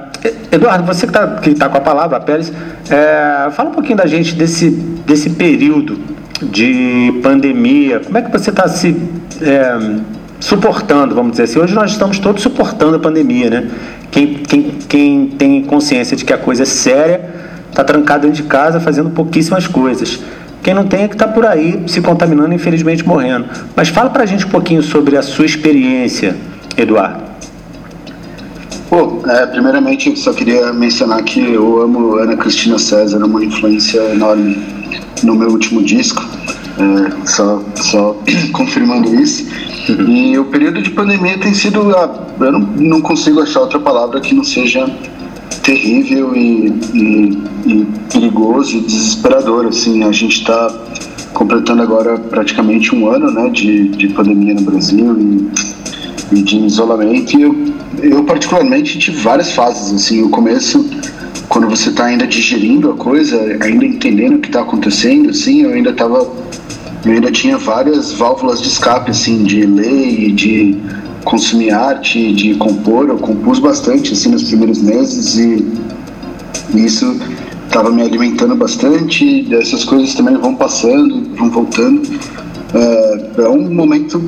Eduardo, você que está tá com a palavra, Pérez, é, fala um pouquinho da gente desse, desse período de pandemia. Como é que você está se é, suportando, vamos dizer assim? Hoje nós estamos todos suportando a pandemia, né? Quem, quem, quem tem consciência de que a coisa é séria está trancado dentro de casa fazendo pouquíssimas coisas. Quem não tem é que está por aí se contaminando e infelizmente morrendo. Mas fala para a gente um pouquinho sobre a sua experiência, Eduardo. Pô, é, primeiramente só queria mencionar que eu amo Ana Cristina César, é uma influência enorme no meu último disco, é, só, só [CLEARS THROAT] confirmando isso. Uhum. E o período de pandemia tem sido, ah, eu não, não consigo achar outra palavra que não seja terrível e, e, e perigoso e desesperador. Assim, a gente está completando agora praticamente um ano né, de, de pandemia no Brasil e, e de isolamento. E eu, eu, particularmente, tive várias fases. Assim, o começo, quando você está ainda digerindo a coisa, ainda entendendo o que está acontecendo, assim, eu ainda estava eu ainda tinha várias válvulas de escape, assim, de ler e de consumir arte, de compor. Eu compus bastante assim nos primeiros meses e isso estava me alimentando bastante. Essas coisas também vão passando, vão voltando. É, é um momento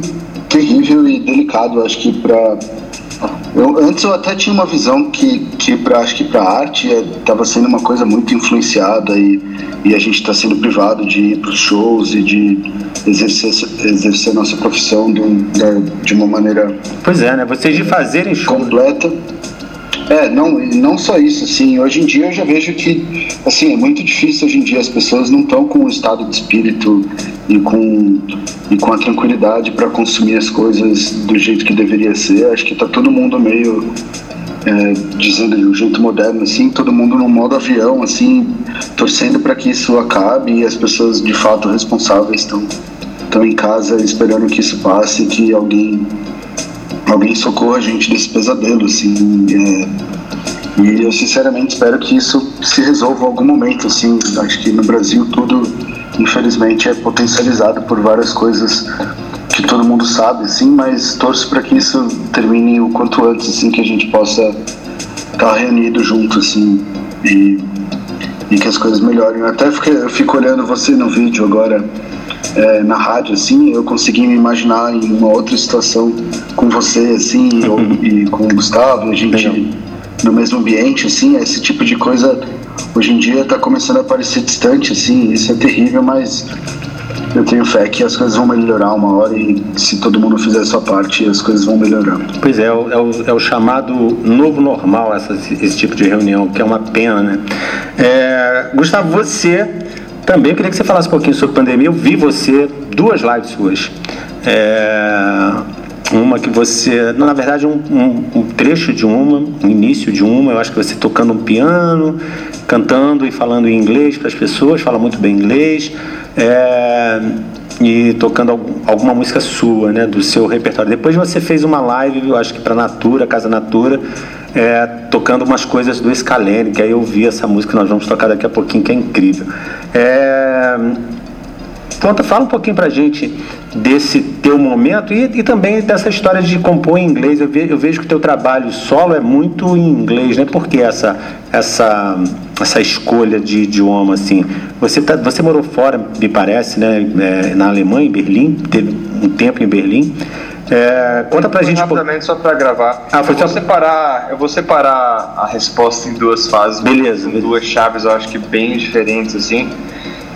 terrível e delicado, acho que para eu, antes eu até tinha uma visão que, que pra, acho que para a arte estava é, sendo uma coisa muito influenciada e, e a gente está sendo privado de ir para os shows e de exercer, exercer nossa profissão de, de uma maneira. Pois é, né? Vocês de fazerem shows. Completa. É, não, não só isso, assim, hoje em dia eu já vejo que, assim, é muito difícil hoje em dia, as pessoas não estão com o estado de espírito e com, e com a tranquilidade para consumir as coisas do jeito que deveria ser, acho que está todo mundo meio, é, dizendo de um jeito moderno, assim, todo mundo no modo avião, assim, torcendo para que isso acabe e as pessoas de fato responsáveis estão estão em casa esperando que isso passe, que alguém alguém socorra a gente desse pesadelo, assim. É, E eu sinceramente espero que isso se resolva em algum momento, assim. Acho que no Brasil tudo, infelizmente, é potencializado por várias coisas que todo mundo sabe, assim, mas torço para que isso termine o quanto antes, assim, que a gente possa estar tá reunido junto, assim, e, e que as coisas melhorem. Eu até fico, eu fico olhando você no vídeo agora, é, na rádio, assim, eu consegui me imaginar em uma outra situação com você, assim, e, [LAUGHS] e com o Gustavo, a gente no mesmo ambiente, assim, esse tipo de coisa hoje em dia está começando a parecer distante, assim, isso é terrível, mas eu tenho fé que as coisas vão melhorar uma hora e se todo mundo fizer a sua parte, as coisas vão melhorando. Pois é, é o, é o, é chamado novo normal, esse tipo de reunião, que é uma pena, né? É, Gustavo, você também, queria que você falasse um pouquinho sobre pandemia. Eu vi você, duas lives suas. É, uma que você, na verdade, um, um, um, trecho de uma, um início de uma, eu acho que você tocando um piano, cantando e falando em inglês para as pessoas, fala muito bem inglês, é, e tocando alguma música sua, né, do seu repertório. Depois você fez uma live, eu acho que para Natura, Casa Natura, é, tocando umas coisas do Scalene, que aí eu vi essa música que nós vamos tocar daqui a pouquinho, que é incrível. É, Conta, fala um pouquinho pra gente desse teu momento e, e também dessa história de compor em inglês. Eu, ve, eu vejo que o teu trabalho solo é muito em inglês, né? Por que essa, essa, essa escolha de idioma, assim? Você, tá, você morou fora, me parece, né? É, na Alemanha, em Berlim, teve um tempo em Berlim. É, conta pra gente. Rapidamente, só pra gravar. Ah, foi eu, vou separar, eu vou separar a resposta em duas fases. Beleza. Em duas chaves, eu acho que bem diferentes, assim.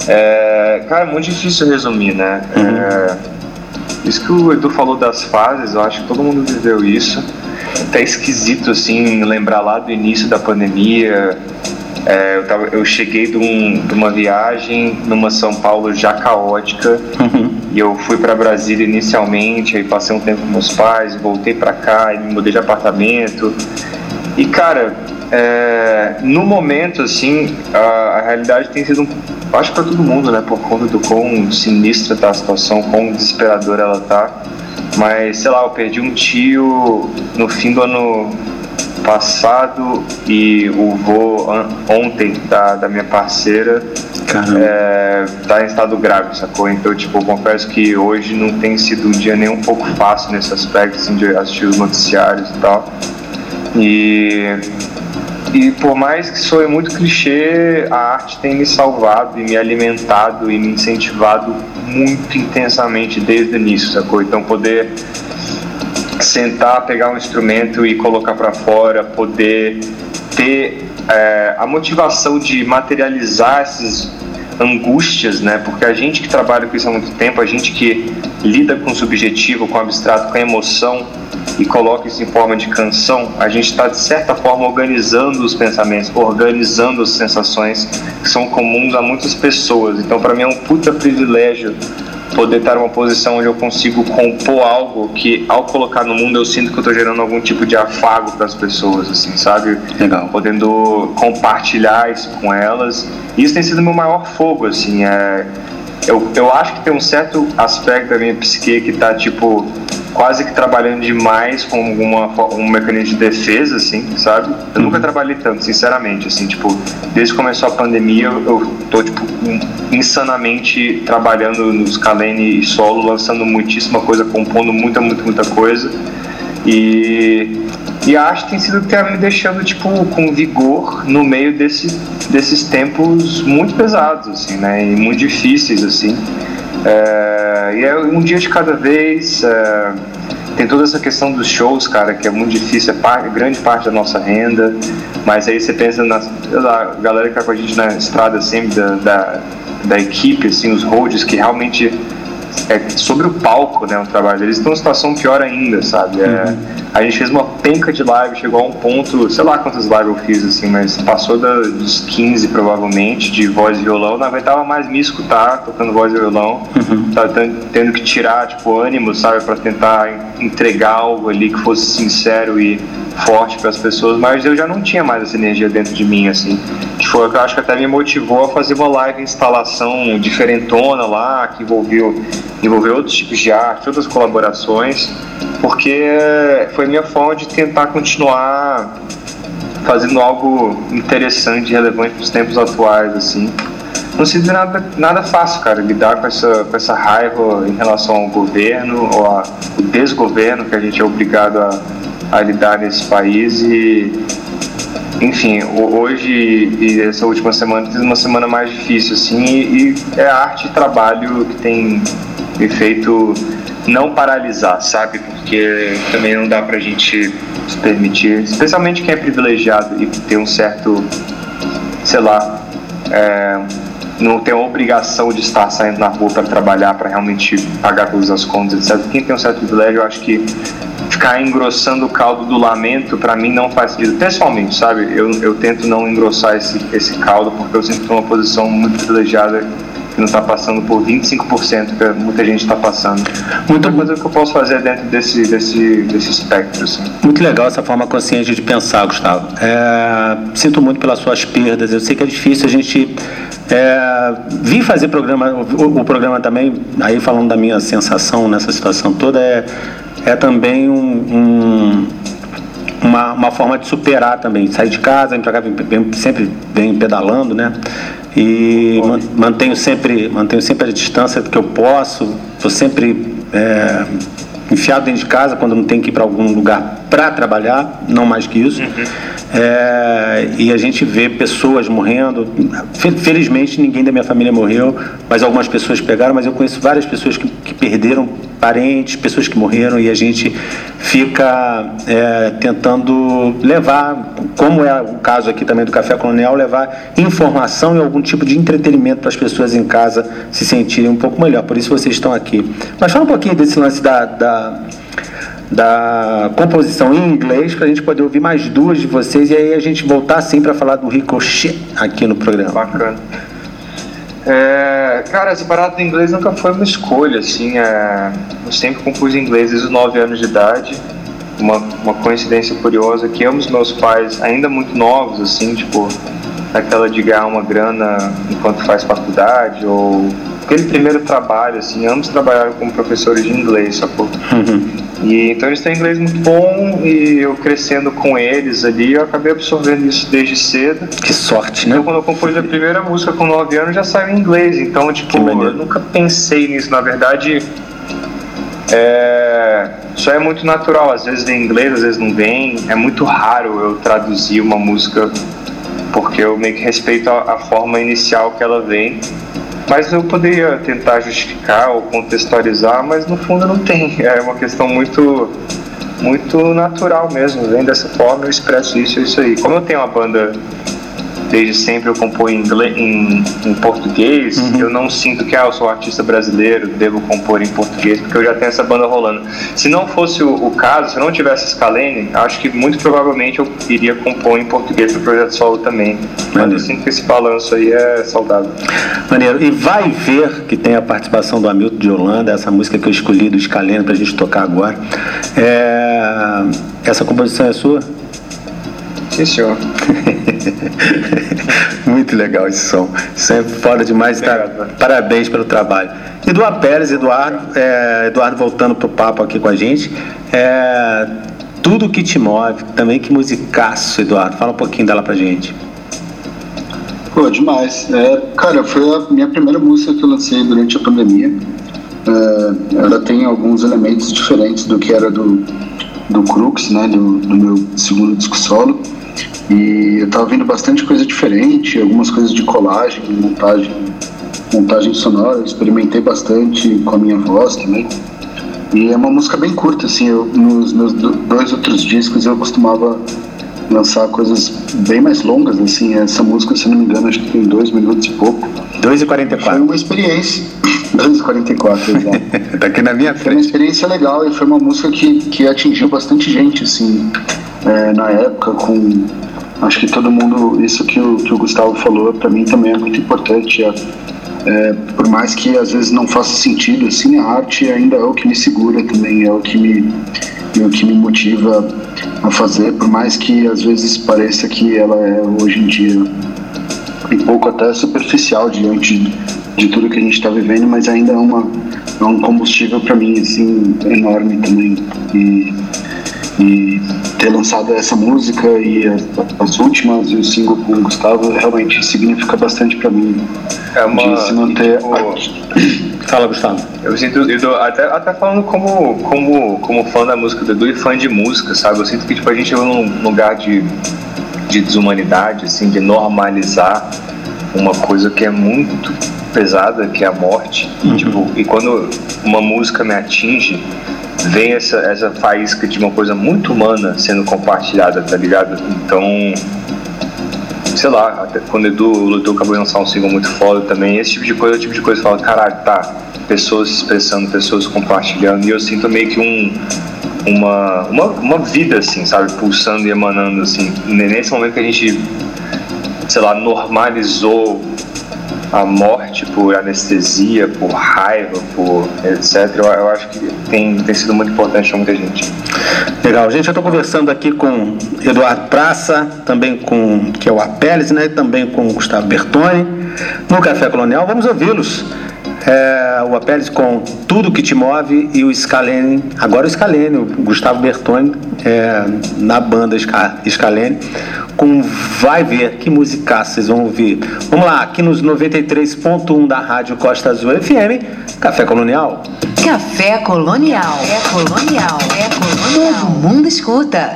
É, cara, é muito difícil resumir, né? É, isso que o Edu falou das fases, eu acho que todo mundo viveu isso. Até esquisito, assim, lembrar lá do início da pandemia. É, eu, tava, eu cheguei de, um, de, uma viagem numa São Paulo já caótica uhum. e eu fui para Brasília inicialmente, aí passei um tempo com meus pais, voltei para cá e me mudei de apartamento. E cara, é, no momento, assim, a, a, realidade tem sido, um, acho para todo mundo, né, por conta do quão sinistra tá a situação, quão desesperadora ela tá. Mas, sei lá, eu perdi um tio no fim do ano passado e o vô ontem da, da minha parceira é, tá em estado grave, sacou? Então, tipo, confesso que hoje não tem sido um dia nem um pouco fácil nesse aspecto, assim, de assistir os noticiários e tal. E e por mais que soe muito clichê, a arte tem me salvado e me alimentado e me incentivado muito intensamente desde o início, sacou? Então poder sentar, pegar um instrumento e colocar para fora, poder ter é, a motivação de materializar essas angústias, né? Porque a gente que trabalha com isso há muito tempo, a gente que lida com o subjetivo, com o abstrato, com a emoção, e coloca isso em forma de canção, a gente está de certa forma organizando os pensamentos, organizando as sensações que são comuns a muitas pessoas. Então, para mim é um puta privilégio poder estar numa posição onde eu consigo compor algo que, ao colocar no mundo, eu sinto que eu estou gerando algum tipo de afago para as pessoas, assim, sabe? Legal. Podendo compartilhar isso com elas. E isso tem sido meu maior fogo, assim. É, eu, eu acho que tem um certo aspecto da minha psique que está tipo quase que trabalhando demais com alguma, um mecanismo de defesa, assim, sabe? Eu nunca uhum. trabalhei tanto, sinceramente, assim, tipo, desde que começou a pandemia, eu, eu tô, tipo, insanamente trabalhando no Scalene solo, lançando muitíssima coisa, compondo muita, muita, muita coisa. E, e a arte tem sido que tá me deixando, tipo, com vigor no meio desse, desses tempos muito pesados, assim, né? E muito difíceis, assim. É, e é um dia de cada vez. É, tem toda essa questão dos shows, cara, que é muito difícil, é par, grande parte da nossa renda. Mas aí você pensa na a galera que tá com a gente na estrada sempre, da, da, da equipe, assim, os holds que realmente é sobre o palco, né, o trabalho deles, estão numa situação pior ainda, sabe? É, uhum. A gente fez uma penca de live, chegou a um ponto, sei lá quantas lives eu fiz, assim, mas passou da, dos 15 provavelmente, de voz e violão, na verdade tava mais me escutar, tocando voz e violão, uhum. tava tendo que tirar, tipo, ânimo, sabe, para tentar entregar algo ali que fosse sincero e forte para as pessoas, mas eu já não tinha mais essa energia dentro de mim, assim, que foi o que eu acho que até me motivou a fazer uma live instalação diferentona lá, que envolveu, envolveu outros tipos de arte, outras colaborações, porque foi minha forma de tentar continuar fazendo algo interessante e relevante para os tempos atuais, assim. Não se vê nada, nada fácil, cara, lidar com essa, com essa raiva em relação ao governo ou ao desgoverno que a gente é obrigado a, a lidar nesse país e enfim, hoje e essa última semana tem uma semana mais difícil, assim, e, é arte e trabalho que tem me feito não paralisar, sabe? Porque também não dá pra gente se permitir, especialmente quem é privilegiado e tem um certo, sei lá, é, não tem a obrigação de estar saindo na rua para trabalhar, para realmente pagar todas as contas, etc. Quem tem um certo privilégio, eu acho que ficar engrossando o caldo do lamento, para mim não faz sentido. Pessoalmente, sabe? Eu, eu tento não engrossar esse, esse caldo, porque eu sempre estou numa posição muito privilegiada que não está passando por 25% que muita gente está passando. Muita coisa que eu posso fazer dentro desse, desse, desse espectro. Assim. Muito legal essa forma consciente de pensar, Gustavo. É, sinto muito pelas suas perdas. Eu sei que é difícil a gente é, vim fazer programa, o, o, programa também, aí falando da minha sensação nessa situação toda, é, é também um, um uma, uma forma de superar também. Sair de casa, vem pra cá, sempre vem pedalando, né? E mantenho sempre, mantenho sempre a distância que eu posso, estou sempre é, enfiado dentro de casa quando não tenho que ir para algum lugar para trabalhar, não mais que isso. Uhum. É, e a gente vê pessoas morrendo. Felizmente ninguém da minha família morreu, mas algumas pessoas pegaram. Mas eu conheço várias pessoas que, que perderam parentes, pessoas que morreram e a gente fica é, tentando levar, como é o caso aqui também do Café Colonial, levar informação e algum tipo de entretenimento para as pessoas em casa se sentirem um pouco melhor. Por isso vocês estão aqui. Mas fala um pouquinho desse lance da, da da composição em inglês para a gente poder ouvir mais duas de vocês e aí a gente voltar sim para falar do Ricochet aqui no programa. Bacana. É, cara, essa parada do inglês nunca foi uma escolha, assim. É, eu sempre compus inglês desde os 9 anos de idade. Uma, uma coincidência curiosa que ambos meus pais, ainda muito novos, assim, tipo, aquela de ganhar uma grana enquanto faz faculdade ou aquele primeiro trabalho, assim, ambos trabalharam como professores de inglês, sacou? Uhum. E então eles têm inglês muito bom e eu crescendo com eles ali, eu acabei absorvendo isso desde cedo. Que sorte, né? Então quando eu compus a primeira música com 9 anos já saiu em inglês, então tipo, eu nunca pensei nisso, na verdade. É, só é muito natural, às vezes vem em inglês, às vezes não vem. É muito raro eu traduzir uma música porque eu meio que respeito a, a forma inicial que ela vem. Mas eu poderia tentar justificar ou contextualizar, mas no fundo não tem. É uma questão muito muito natural mesmo, vem dessa forma, eu expresso isso, é isso aí. Como eu tenho uma banda desde sempre eu componho em, inglês, em, em português, uhum. eu não sinto que ah, eu sou um artista brasileiro, devo compor em português, porque eu já tenho essa banda rolando. Se não fosse o, o caso, se não tivesse Scalene, acho que muito provavelmente eu iria compor em português para o projeto solo também. Mas eu sinto que esse balanço aí é saudável. Maneiro. E vai ver que tem a participação do Hamilton de Holanda, essa música que eu escolhi do Scalene para a gente tocar agora. É... Essa composição é sua? Sim, senhor. [LAUGHS] [LAUGHS] Muito legal esse som. Sempre é fora demais. Tá? Parabéns pelo trabalho. Eduardo Pérez, Eduardo, é, Eduardo voltando pro papo aqui com a gente. É, tudo que te move, também que musicaço, Eduardo. Fala um pouquinho dela pra gente. Pô, demais. É, cara, foi a minha primeira música que eu lancei durante a pandemia. É, ela tem alguns elementos diferentes do que era do, do Crux, né, do, do meu segundo disco solo. E eu estava vendo bastante coisa diferente, algumas coisas de colagem, montagem, montagem sonora, experimentei bastante com a minha voz também. E é uma música bem curta, assim, eu, nos meus dois outros discos eu costumava lançar coisas bem mais longas, assim, essa música, se não me engano, acho que tem dois minutos e pouco. 2 e 44. Foi uma experiência. 2 e 44, [LAUGHS] exato. tá aqui na minha frente. Foi uma experiência legal e foi uma música que, que atingiu bastante gente, assim, é, na época, com Acho que todo mundo, isso que o, que o Gustavo falou, para mim também é muito importante. É, é, por mais que às vezes não faça sentido, assim, a arte ainda é o que me segura também, é o que me, é o que me motiva a fazer, por mais que às vezes pareça que ela é hoje em dia um pouco até superficial diante de tudo que a gente está vivendo, mas ainda é, uma, é um combustível para mim assim enorme também e, e ter lançado essa música e as, as, últimas e o single com o Gustavo realmente significa bastante para mim. É uma. De se manter. Tipo, [COUGHS] Fala, Gustavo. Eu sinto, eu até, até falando como, como, como fã da música do Edu e fã de música, sabe? Eu sinto que tipo, a gente chegou num lugar de, de desumanidade, assim, de normalizar uma coisa que é muito pesada, que é a morte. Uhum. E, tipo, e quando uma música me atinge, vem essa, essa faísca de uma coisa muito humana sendo compartilhada, tá ligado? Então, sei lá, até quando o Edu lutou, acabou de lançar um single muito foda também, esse tipo de coisa, o tipo de coisa que fala, caralho, tá, pessoas se expressando, pessoas compartilhando, e eu sinto meio que um, uma, uma, uma vida, assim, sabe, pulsando e emanando, assim, nesse momento que a gente, sei lá, normalizou a morte por anestesia, por raiva, por etc. Eu, eu, acho que tem, tem sido muito importante para muita gente. Legal, gente, eu estou conversando aqui com Eduardo Praça, também com que é o Apeles, né? Também com Gustavo Bertoni no Café Colonial. Vamos ouvi-los. É, o Apeles com Tudo Que Te Move e o Scalene, agora o Scalene, o Gustavo Bertoni, é, na banda Scalene, com Vai Ver, que musicaça vocês vão ouvir. Vamos lá, aqui nos 93.1 da Rádio Costa Azul FM, Café Colonial. Café Colonial. Café Colonial. Café Colonial. Todo mundo escuta.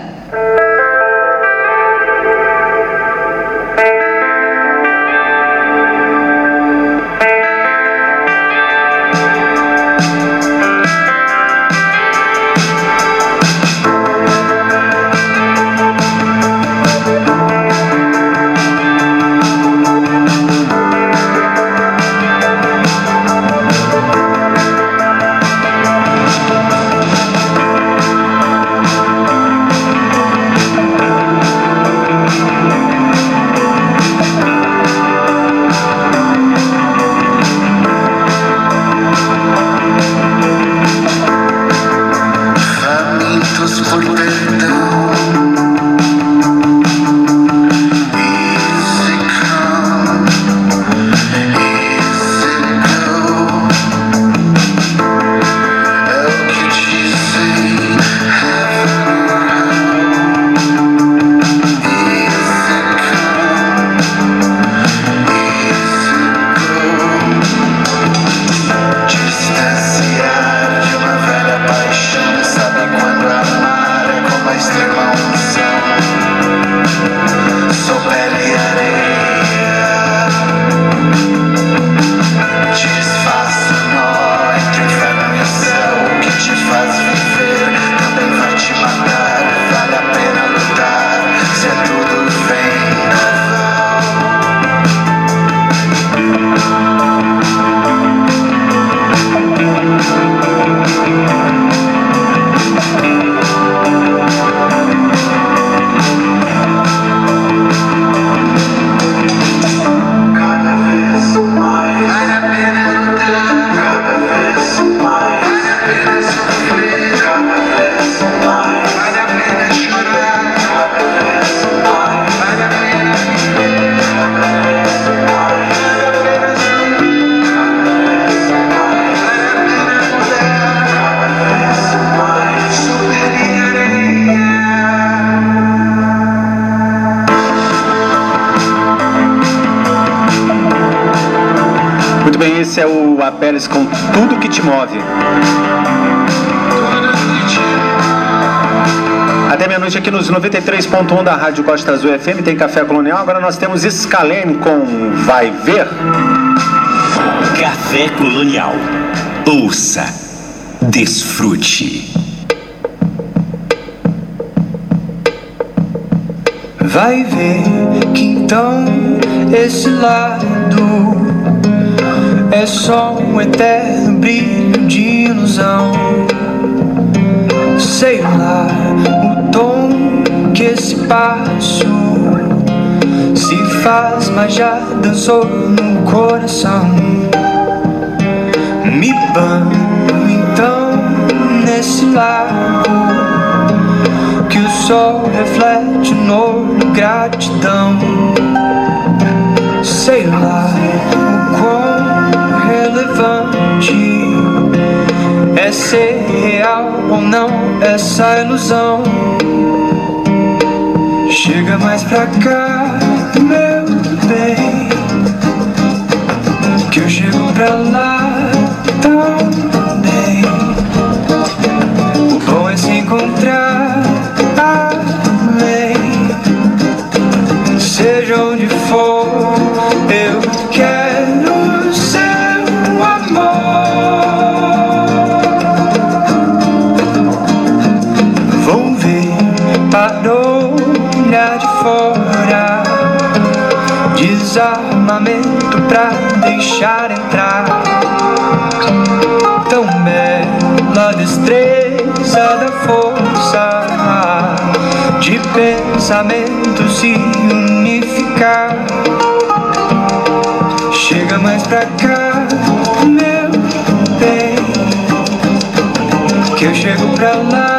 93.1 da Rádio Costa Azul FM tem Café Colonial. Agora nós temos Scalene com Vai Ver. Café Colonial. Ouça, desfrute. Vai ver que então esse lado é só um eterno brilho de ilusão. Sei lá se faz, mas já dançou no coração. Me banho então nesse lago que o sol reflete no gratidão. Sei lá o quão relevante é ser real ou não essa ilusão. Chega mais pra cá, meu bem. Que eu chego pra lá Desarmamento pra deixar entrar. Tão bela destreza da força de pensamento se unificar. Chega mais pra cá, meu bem, que eu chego pra lá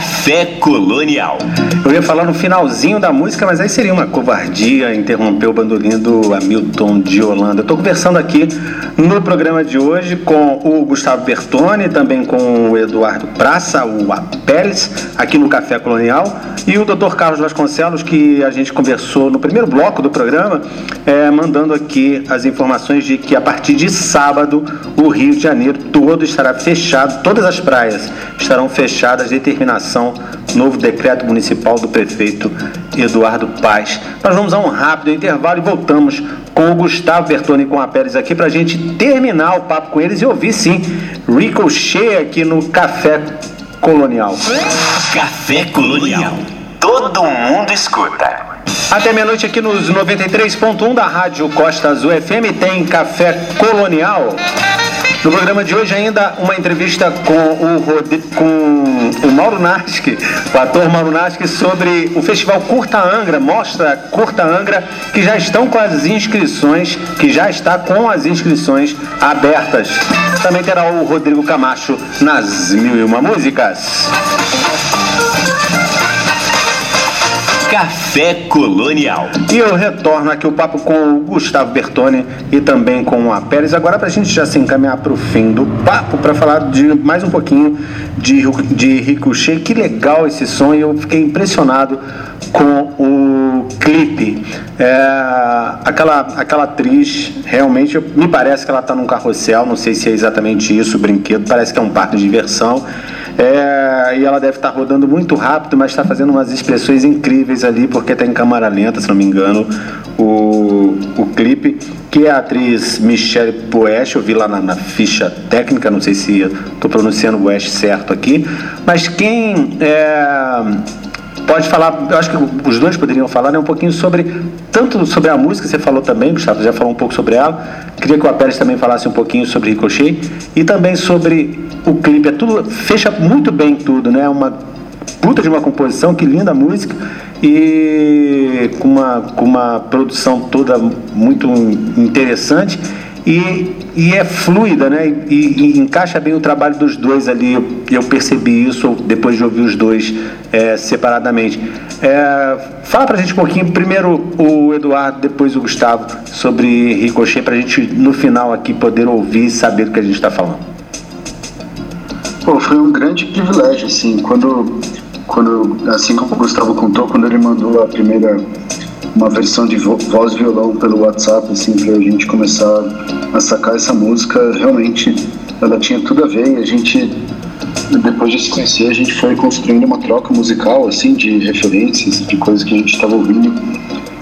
Café Colonial. Eu ia falar no finalzinho da música, mas aí seria uma covardia interromper o bandolim do Hamilton de Holanda. Eu estou conversando aqui no programa de hoje com o Gustavo Bertoni, também com o Eduardo Praça, o Apeles, aqui no Café Colonial, e o Dr. Carlos Vasconcelos, que a gente conversou no primeiro bloco do programa, é, mandando aqui as informações de que a partir de sábado o Rio de Janeiro todo estará fechado, todas as praias estarão fechadas, determinação, novo decreto municipal do prefeito Eduardo Paz. Nós vamos a um rápido intervalo e voltamos com o Gustavo Bertoni e com a Pérez aqui para a gente terminar o papo com eles e ouvir sim Ricochet aqui no Café Colonial. Café Colonial. Todo mundo escuta. Até meia-noite aqui nos 93.1 da Rádio Costa Azul FM tem Café Colonial. No programa de hoje ainda uma entrevista com o, Rod... com o Mauro Naschi, o ator Mauro Naschi, sobre o festival Curta Angra, mostra Curta Angra, que já estão com as inscrições, que já está com as inscrições abertas. Também terá o Rodrigo Camacho nas Mil e Uma Músicas. Café Colonial. E eu retorno aqui o papo com o Gustavo Bertoni e também com a Pérez. Agora para a gente já se encaminhar para o fim do papo, para falar de mais um pouquinho de, de Ricochet. Que legal esse som e eu fiquei impressionado com o clipe. É, aquela, aquela atriz, realmente, me parece que ela está num carrossel, não sei se é exatamente isso, o brinquedo, parece que é um parque de diversão. É, e ela deve estar rodando muito rápido, mas está fazendo umas expressões incríveis ali, porque está em câmara lenta, se não me engano, o, o clipe, que é a atriz Michelle Boesch, eu vi lá na, na ficha técnica, não sei se estou pronunciando Boesch certo aqui, mas quem é, pode falar, eu acho que os dois poderiam falar né, um pouquinho sobre, tanto sobre a música, você falou também, Gustavo já falou um pouco sobre ela, queria que o Apérez também falasse um pouquinho sobre Ricochet, e também sobre o clipe, é tudo, fecha muito bem tudo, né, uma puta de uma composição, que linda música, e com uma, com uma produção toda muito interessante, e, e é fluida, né? E, e, encaixa bem o trabalho dos dois ali. Eu percebi isso depois de ouvir os dois é, separadamente. É, fala pra gente um pouquinho, primeiro o Eduardo, depois o Gustavo, sobre Ricochet, pra gente no final aqui poder ouvir e saber do que a gente está falando. Pô, foi um grande privilégio, assim, quando, quando, assim como o Gustavo contou, quando ele mandou a primeira uma versão de vo voz violão pelo WhatsApp, assim, pra gente começar a sacar essa música, realmente ela tinha tudo a ver e a gente, depois de se conhecer, a gente foi construindo uma troca musical, assim, de referências, de coisas que a gente estava ouvindo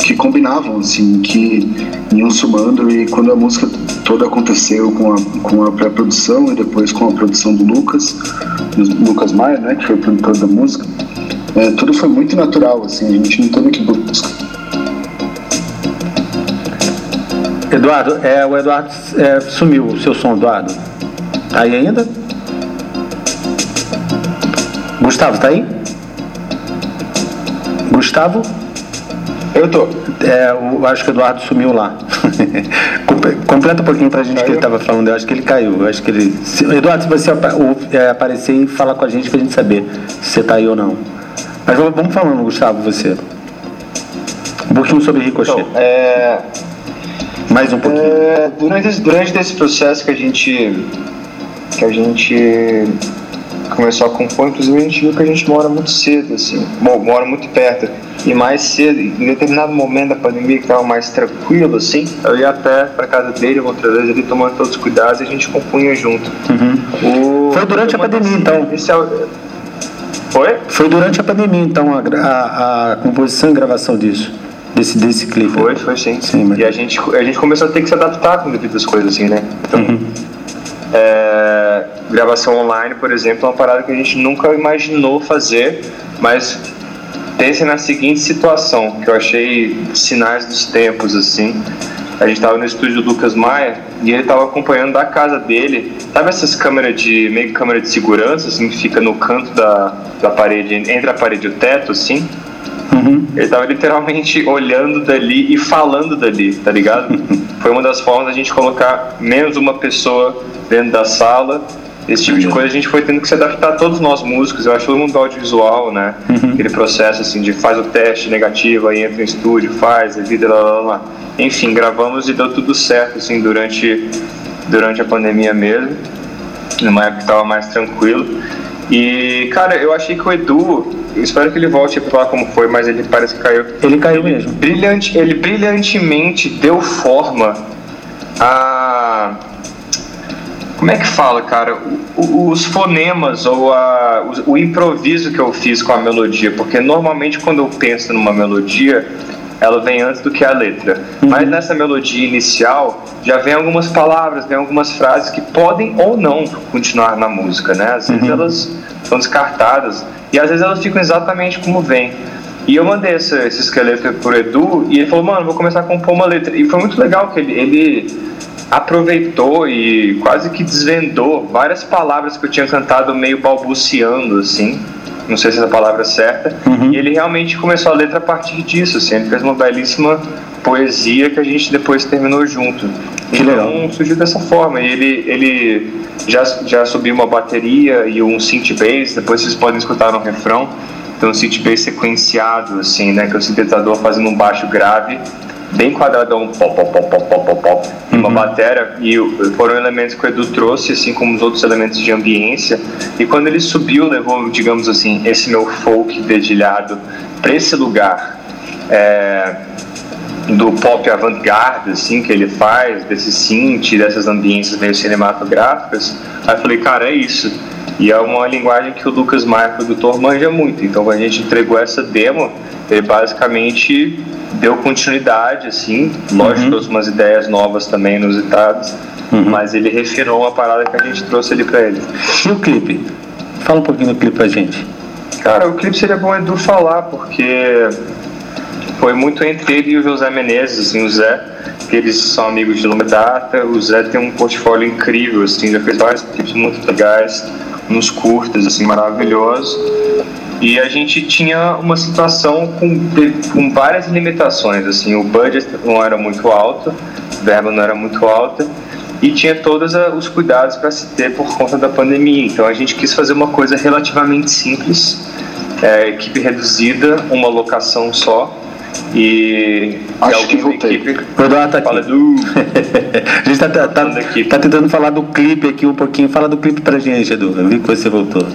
que combinavam, assim, que iam somando e quando a música toda aconteceu com a, com a pré-produção e depois com a produção do Lucas, do Lucas Maia, né, que foi o produtor da música, é, tudo foi muito natural, assim, a gente não teve que buscar Eduardo, é, o Eduardo é, sumiu o seu som, Eduardo. Tá aí ainda? Gustavo, tá aí? Gustavo? Eu tô. É, eu acho que o Eduardo sumiu lá. [LAUGHS] Completa um pouquinho pra gente o que ele estava falando. Eu acho que ele caiu. Eu acho que ele. Se, Eduardo, se você é, aparecer e falar com a gente pra gente saber se você tá aí ou não. Mas vamos falando, Gustavo, você. Um pouquinho sobre Ricochet. Então, é, mais um pouquinho. É, durante, durante esse processo que a gente que a gente começou a compor, inclusive a gente viu que a gente mora muito cedo, assim, mora muito perto. E mais cedo, em determinado momento da pandemia que estava mais tranquilo, assim, eu ia até para casa dele, outra vez ele tomando todos os cuidados e a gente compunha junto. Uhum. O, Foi durante a pandemia, assim, então? Esse é Foi? Foi durante a pandemia, então, a, a, a composição e gravação disso desse, desse clipe. Foi, foi sim. sim mas... E a gente, a gente começou a ter que se adaptar com devido às coisas assim, né? Então, uhum. é, gravação online, por exemplo, é uma parada que a gente nunca imaginou fazer, mas pense na seguinte situação, que eu achei sinais dos tempos, assim. A gente estava no estúdio do Lucas Maia e ele estava acompanhando da casa dele. Sabe essas câmeras de. meio câmera de segurança, assim, que fica no canto da, da parede, entre a parede e o teto, assim? Uhum. Ele tava literalmente [LAUGHS] olhando dali e falando dali, tá ligado? [LAUGHS] Foi uma das formas da gente colocar menos uma pessoa dentro da sala. Esse tipo de coisa a gente foi tendo que se adaptar, todos nós músicos, eu acho todo mundo audiovisual, né? Uhum. Aquele processo assim de faz o teste negativo, aí entra em estúdio, faz, vida, lá, lá, lá. Enfim, gravamos e deu tudo certo, assim, durante, durante a pandemia mesmo, numa época que tava mais tranquilo. E, cara, eu achei que o Edu, espero que ele volte para falar como foi, mas ele parece que caiu. Ele caiu mesmo. Brilhante, ele brilhantemente deu forma a. Como é que fala, cara? O, os fonemas ou a, o, o improviso que eu fiz com a melodia, porque normalmente quando eu penso numa melodia, ela vem antes do que a letra. Uhum. Mas nessa melodia inicial já vem algumas palavras, vem algumas frases que podem ou não continuar na música, né? Às vezes uhum. elas são descartadas e às vezes elas ficam exatamente como vem. E eu mandei esse, esse esqueleto pro Edu e ele falou, mano, vou começar a compor uma letra. E foi muito legal que ele, ele aproveitou e quase que desvendou várias palavras que eu tinha cantado meio balbuciando, assim. Não sei se é a palavra certa, uhum. e ele realmente começou a letra a partir disso, assim, ele fez uma belíssima poesia que a gente depois terminou junto. Que então legal. surgiu dessa forma, e ele, ele já, já subiu uma bateria e um synth bass, depois vocês podem escutar no refrão, então um synth bass sequenciado, assim, né, que é o sintetizador fazendo um baixo grave, bem quadradão, pop, pop, pop, pop, pop, pop, uhum. uma bateria, e foram elementos que o Edu trouxe, assim como os outros elementos de ambiência, e quando ele subiu, levou, digamos assim, esse meu folk dedilhado para esse lugar é, do pop avant-garde, assim, que ele faz, desse synth, dessas ambiências meio cinematográficas, aí eu falei, cara, é isso. E é uma linguagem que o Lucas Maia, produtor, manja muito. Então, quando a gente entregou essa demo, ele basicamente deu continuidade, assim, lógico, uhum. trouxe umas ideias novas também inusitadas, uhum. mas ele refinou uma parada que a gente trouxe ali pra ele. E o clipe? Fala um pouquinho do clipe pra gente. Cara, o clipe seria bom Edu falar, porque foi muito entre ele e o José Menezes, assim, o Zé, que eles são amigos de longa data, o Zé tem um portfólio incrível, assim, já fez vários clipes muito legais, nos curtas, assim, maravilhosos. E a gente tinha uma situação com, com várias limitações, assim, o budget não era muito alto, a verba não era muito alta, e tinha todos os cuidados para se ter por conta da pandemia. Então a gente quis fazer uma coisa relativamente simples, é, equipe reduzida, uma locação só, e acho que voltei. Equipe, Eduardo tá aqui. Do... [LAUGHS] a gente tá, tá, tá, tá, tentando falar do clipe aqui um pouquinho. Fala do clipe pra gente, Edu. Eu vi que você voltou.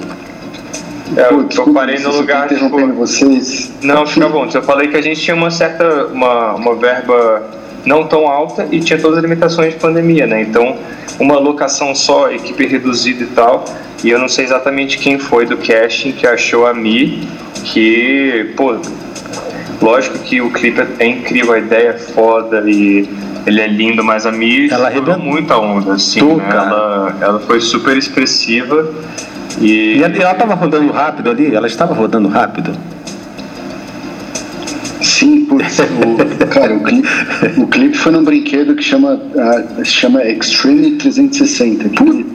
É, Pô, eu parei no lugar. Tipo, vocês. Não, fica bom. Eu falei que a gente tinha uma certa. uma, uma verba não tão alta e tinha todas as limitações de pandemia, né? Então, uma locação só, equipe reduzida e tal. E eu não sei exatamente quem foi do casting que achou a Mi, que, pô, lógico que o clipe é incrível, a ideia é foda e ele é lindo, mas a Mi ela arrebentou muito a onda, assim, né? ela, ela foi super expressiva. E, e ela estava rodando rápido ali? Ela estava rodando rápido? Sim, putz, o, cara, o clipe, o clipe foi num brinquedo que chama, uh, chama Extreme 360. Que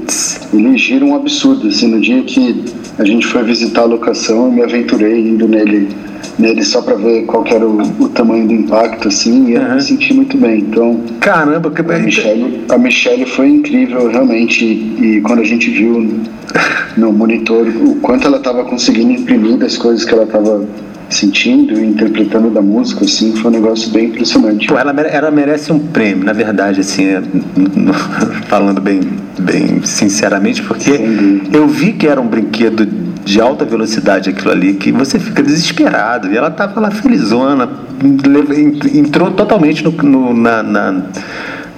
ele gira um absurdo. Assim, no dia que a gente foi visitar a locação, eu me aventurei indo nele, nele só para ver qual era o, o, tamanho do impacto, assim, e eu me senti muito bem. Então, caramba, que a Michelle, a Michelle foi incrível, realmente. E, e quando a gente viu no monitor o quanto ela estava conseguindo imprimir das coisas que ela estava sentindo e interpretando da música, assim, foi um negócio bem impressionante. Pô, ela, ela merece um prêmio, na verdade, assim, é, [LAUGHS] falando bem, bem sinceramente, porque eu vi que era um brinquedo de alta velocidade aquilo ali, que você fica desesperado, e ela tava lá felizona, entrou totalmente no, no na, na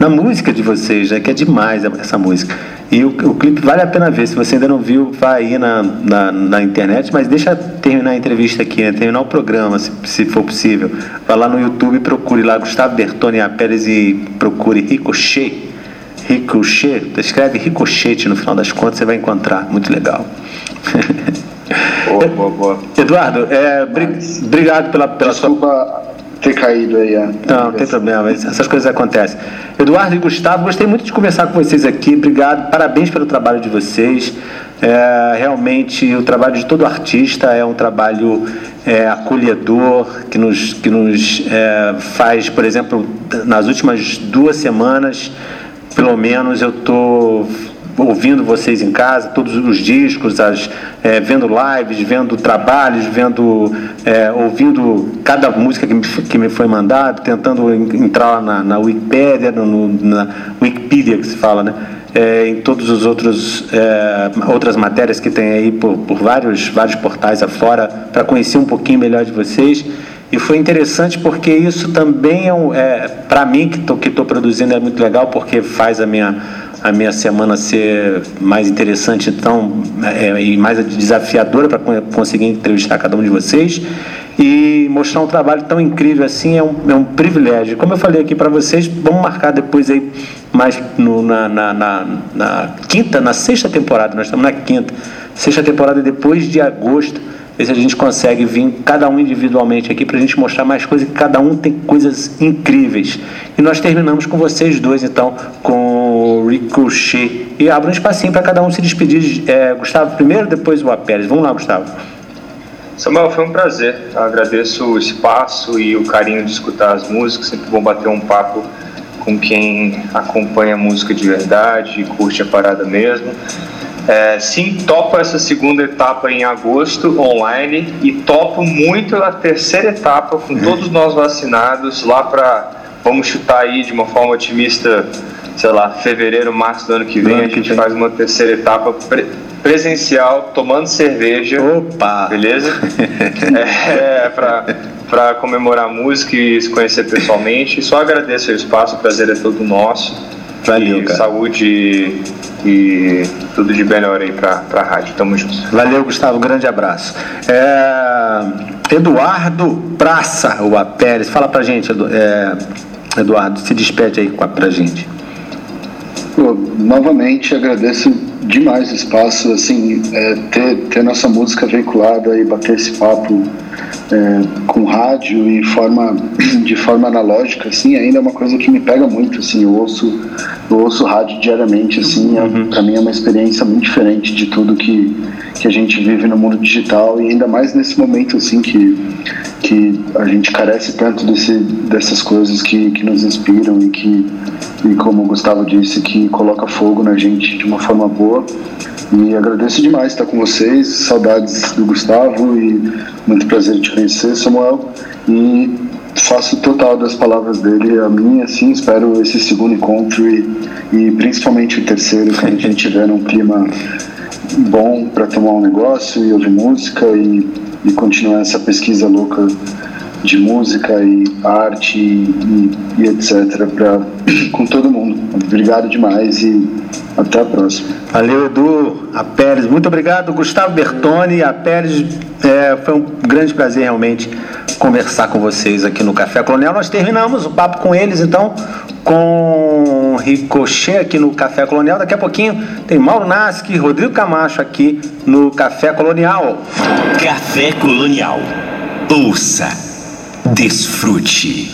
na música de vocês, né? Que é demais essa música. E o, o clipe vale a pena ver. Se você ainda não viu, vai aí na, na, na internet, mas deixa terminar a entrevista aqui, né? terminar o programa, se, se for possível. Vá lá no YouTube, procure lá Gustavo Bertoni A Pérez e procure Ricochet. Ricochet, escreve Ricochete no final das contas, você vai encontrar. Muito legal. Boa, boa, boa. Eduardo, é, obrigado pela, pela Desculpa, sua ter caído aí. A... Não, não tem problema, essas coisas acontecem. Eduardo e Gustavo, gostei muito de conversar com vocês aqui, obrigado, parabéns pelo trabalho de vocês. É, realmente, o trabalho de todo artista é um trabalho é, acolhedor, que nos, que nos é, faz, por exemplo, nas últimas duas semanas, pelo menos, eu estou ouvindo vocês em casa, todos os discos, as, é, vendo lives, vendo trabalhos, vendo, é, ouvindo cada música que me, que me foi mandada, tentando entrar na, na no, na Wikipedia que se fala, né? É, em todos os outros é, outras matérias que tem aí por, por vários vários portais afora para conhecer um pouquinho melhor de vocês e foi interessante porque isso também é, um, é para mim que estou que produzindo é muito legal porque faz a minha a minha semana ser mais interessante então é, e mais desafiadora para conseguir entrevistar cada um de vocês e mostrar um trabalho tão incrível assim é um, é um privilégio. Como eu falei aqui para vocês, vamos marcar depois aí mais no, na, na, na, na quinta, na sexta temporada, nós estamos na quinta, sexta temporada depois de agosto ver se a gente consegue vir cada um individualmente aqui para a gente mostrar mais coisas, cada um tem coisas incríveis. E nós terminamos com vocês dois, então, com o Ricochet. E abro um espacinho para cada um se despedir. É, Gustavo primeiro, depois o Apérez. Vamos lá, Gustavo. Samuel, foi um prazer. Eu agradeço o espaço e o carinho de escutar as músicas. Sempre bom bater um papo com quem acompanha a música de verdade e curte a parada mesmo. É, sim, topo essa segunda etapa em agosto online e topo muito a terceira etapa com uhum. todos nós vacinados lá para vamos chutar aí de uma forma otimista, sei lá, fevereiro, março do ano que vem, a gente faz uma terceira etapa pre presencial, tomando cerveja. Opa! Beleza? [LAUGHS] é, para para comemorar a música e se conhecer pessoalmente. Só agradeço o espaço, o prazer é todo nosso. Valeu, cara. Saúde e tudo de melhor aí pra, pra rádio. Tamo junto. Valeu, Gustavo. Grande abraço. É... Eduardo Praça, o Pérez. Fala pra gente, é... Eduardo. Se despede aí pra gente. Novamente agradeço demais o espaço, assim, é, ter, ter nossa música veiculada e bater esse papo é, com rádio e forma, [CLEARS THROAT] de forma analógica, assim, ainda é uma coisa que me pega muito, assim, eu ouço, eu ouço rádio diariamente, assim, é, uhum. para mim é uma experiência muito diferente de tudo que, que a gente vive no mundo digital e ainda mais nesse momento, assim, que, que a gente carece tanto desse, dessas coisas que, que nos inspiram e que, e como o Gustavo disse, que coloca fogo na gente de uma forma boa e agradeço demais estar com vocês, saudades do Gustavo e muito prazer te conhecer, Samuel. E faço total das palavras dele a minha, assim, espero esse segundo encontro e, e principalmente o terceiro, quando a gente estiver num clima bom para tomar um negócio e ouvir música e, e continuar essa pesquisa louca de música e arte e, e etc. Pra, [CLEARS THROAT] com todo mundo. Obrigado demais e até a próxima. Valeu, Edu. A Pérez, muito obrigado. Gustavo Bertoni, a Pérez, é, foi um grande prazer realmente conversar com vocês aqui no Café Colonial. Nós terminamos o papo com eles, então, com Ricochet aqui no Café Colonial. Daqui a pouquinho tem Mauro Nasque, Rodrigo Camacho aqui no Café Colonial. Café Colonial. Ouça, desfrute.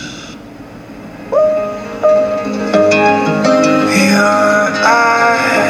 Your eyes.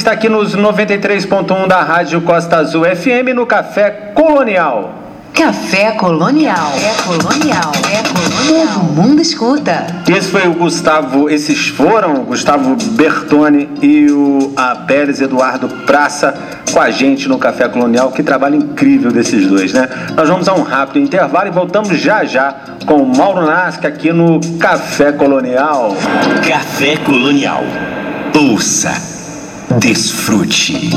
Está aqui nos 93.1 da Rádio Costa Azul FM no Café Colonial. Café Colonial. É Colonial. É Colonial. Todo mundo escuta. Esse foi o Gustavo, esses foram o Gustavo Bertone e o a Pérez Eduardo Praça com a gente no Café Colonial. Que trabalho incrível desses dois, né? Nós vamos a um rápido intervalo e voltamos já já com o Mauro Nasca aqui no Café Colonial. Café Colonial. Ouça, desfrute.